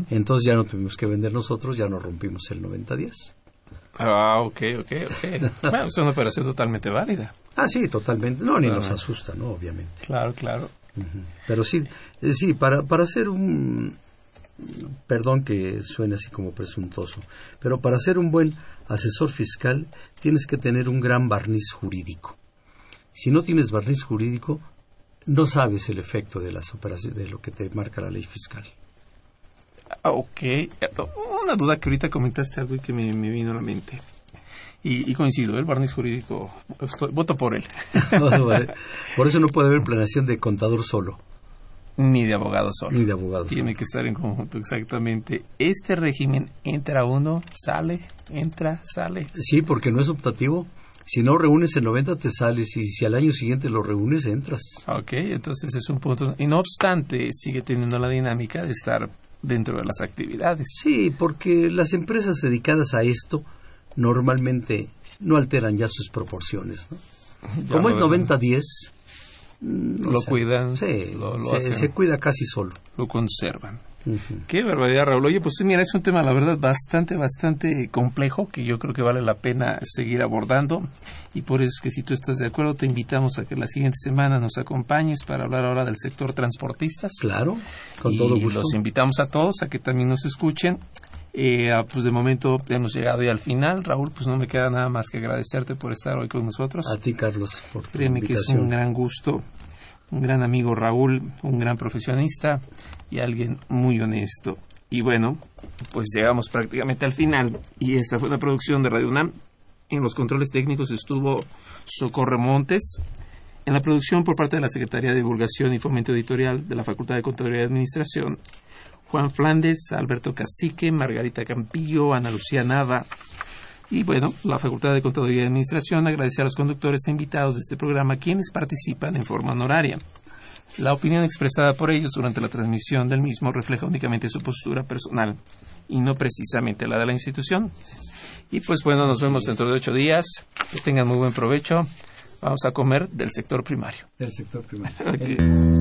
Entonces ya no tuvimos que vender nosotros, ya nos rompimos el 90-10. Ah, ok, ok, ok. bueno, es una operación totalmente válida. Ah, sí, totalmente. No, ni nos asusta, ¿no? Obviamente. Claro, claro. Pero sí, eh, sí, para, para hacer un, perdón que suene así como presuntuoso, pero para ser un buen asesor fiscal tienes que tener un gran barniz jurídico. Si no tienes barniz jurídico, no sabes el efecto de las operaciones, de lo que te marca la ley fiscal. Ah, ok, una duda que ahorita comentaste algo y que me vino a la mente. Y, coincido, el barniz jurídico, voto por él. por eso no puede haber planeación de contador solo. Ni de abogado solo. Ni de abogado Tiene que estar en conjunto, exactamente. Este régimen entra uno, sale, entra, sale. Sí, porque no es optativo. Si no reúnes el 90 te sales y si al año siguiente lo reúnes entras. Ok, entonces es un punto. Y no obstante, sigue teniendo la dinámica de estar dentro de las actividades. Sí, porque las empresas dedicadas a esto normalmente no alteran ya sus proporciones. ¿no? Como es 90-10, mm, lo cuidan, se, se, cuida casi solo. Lo conservan. Qué barbaridad, Raúl. Oye, pues mira, es un tema, la verdad, bastante, bastante complejo que yo creo que vale la pena seguir abordando. Y por eso es que si tú estás de acuerdo, te invitamos a que la siguiente semana nos acompañes para hablar ahora del sector transportistas. Claro, con todo gusto. Los invitamos a todos a que también nos escuchen eh, ah, pues de momento hemos llegado ya al final. Raúl, pues no me queda nada más que agradecerte por estar hoy con nosotros. A ti, Carlos, por tu Créeme que es un gran gusto. Un gran amigo Raúl, un gran profesionista y alguien muy honesto. Y bueno, pues llegamos prácticamente al final. Y esta fue la producción de Radio UNAM. En los controles técnicos estuvo Socorro Montes. En la producción por parte de la Secretaría de Divulgación y Fomento Editorial de la Facultad de Contaduría y Administración Juan Flandes, Alberto Cacique, Margarita Campillo, Ana Lucía Nava. Y bueno, la Facultad de Contaduría y Administración agradece a los conductores e invitados de este programa quienes participan en forma honoraria. La opinión expresada por ellos durante la transmisión del mismo refleja únicamente su postura personal y no precisamente la de la institución. Y pues bueno, nos vemos dentro de ocho días. Que tengan muy buen provecho. Vamos a comer del sector primario. Del sector primario.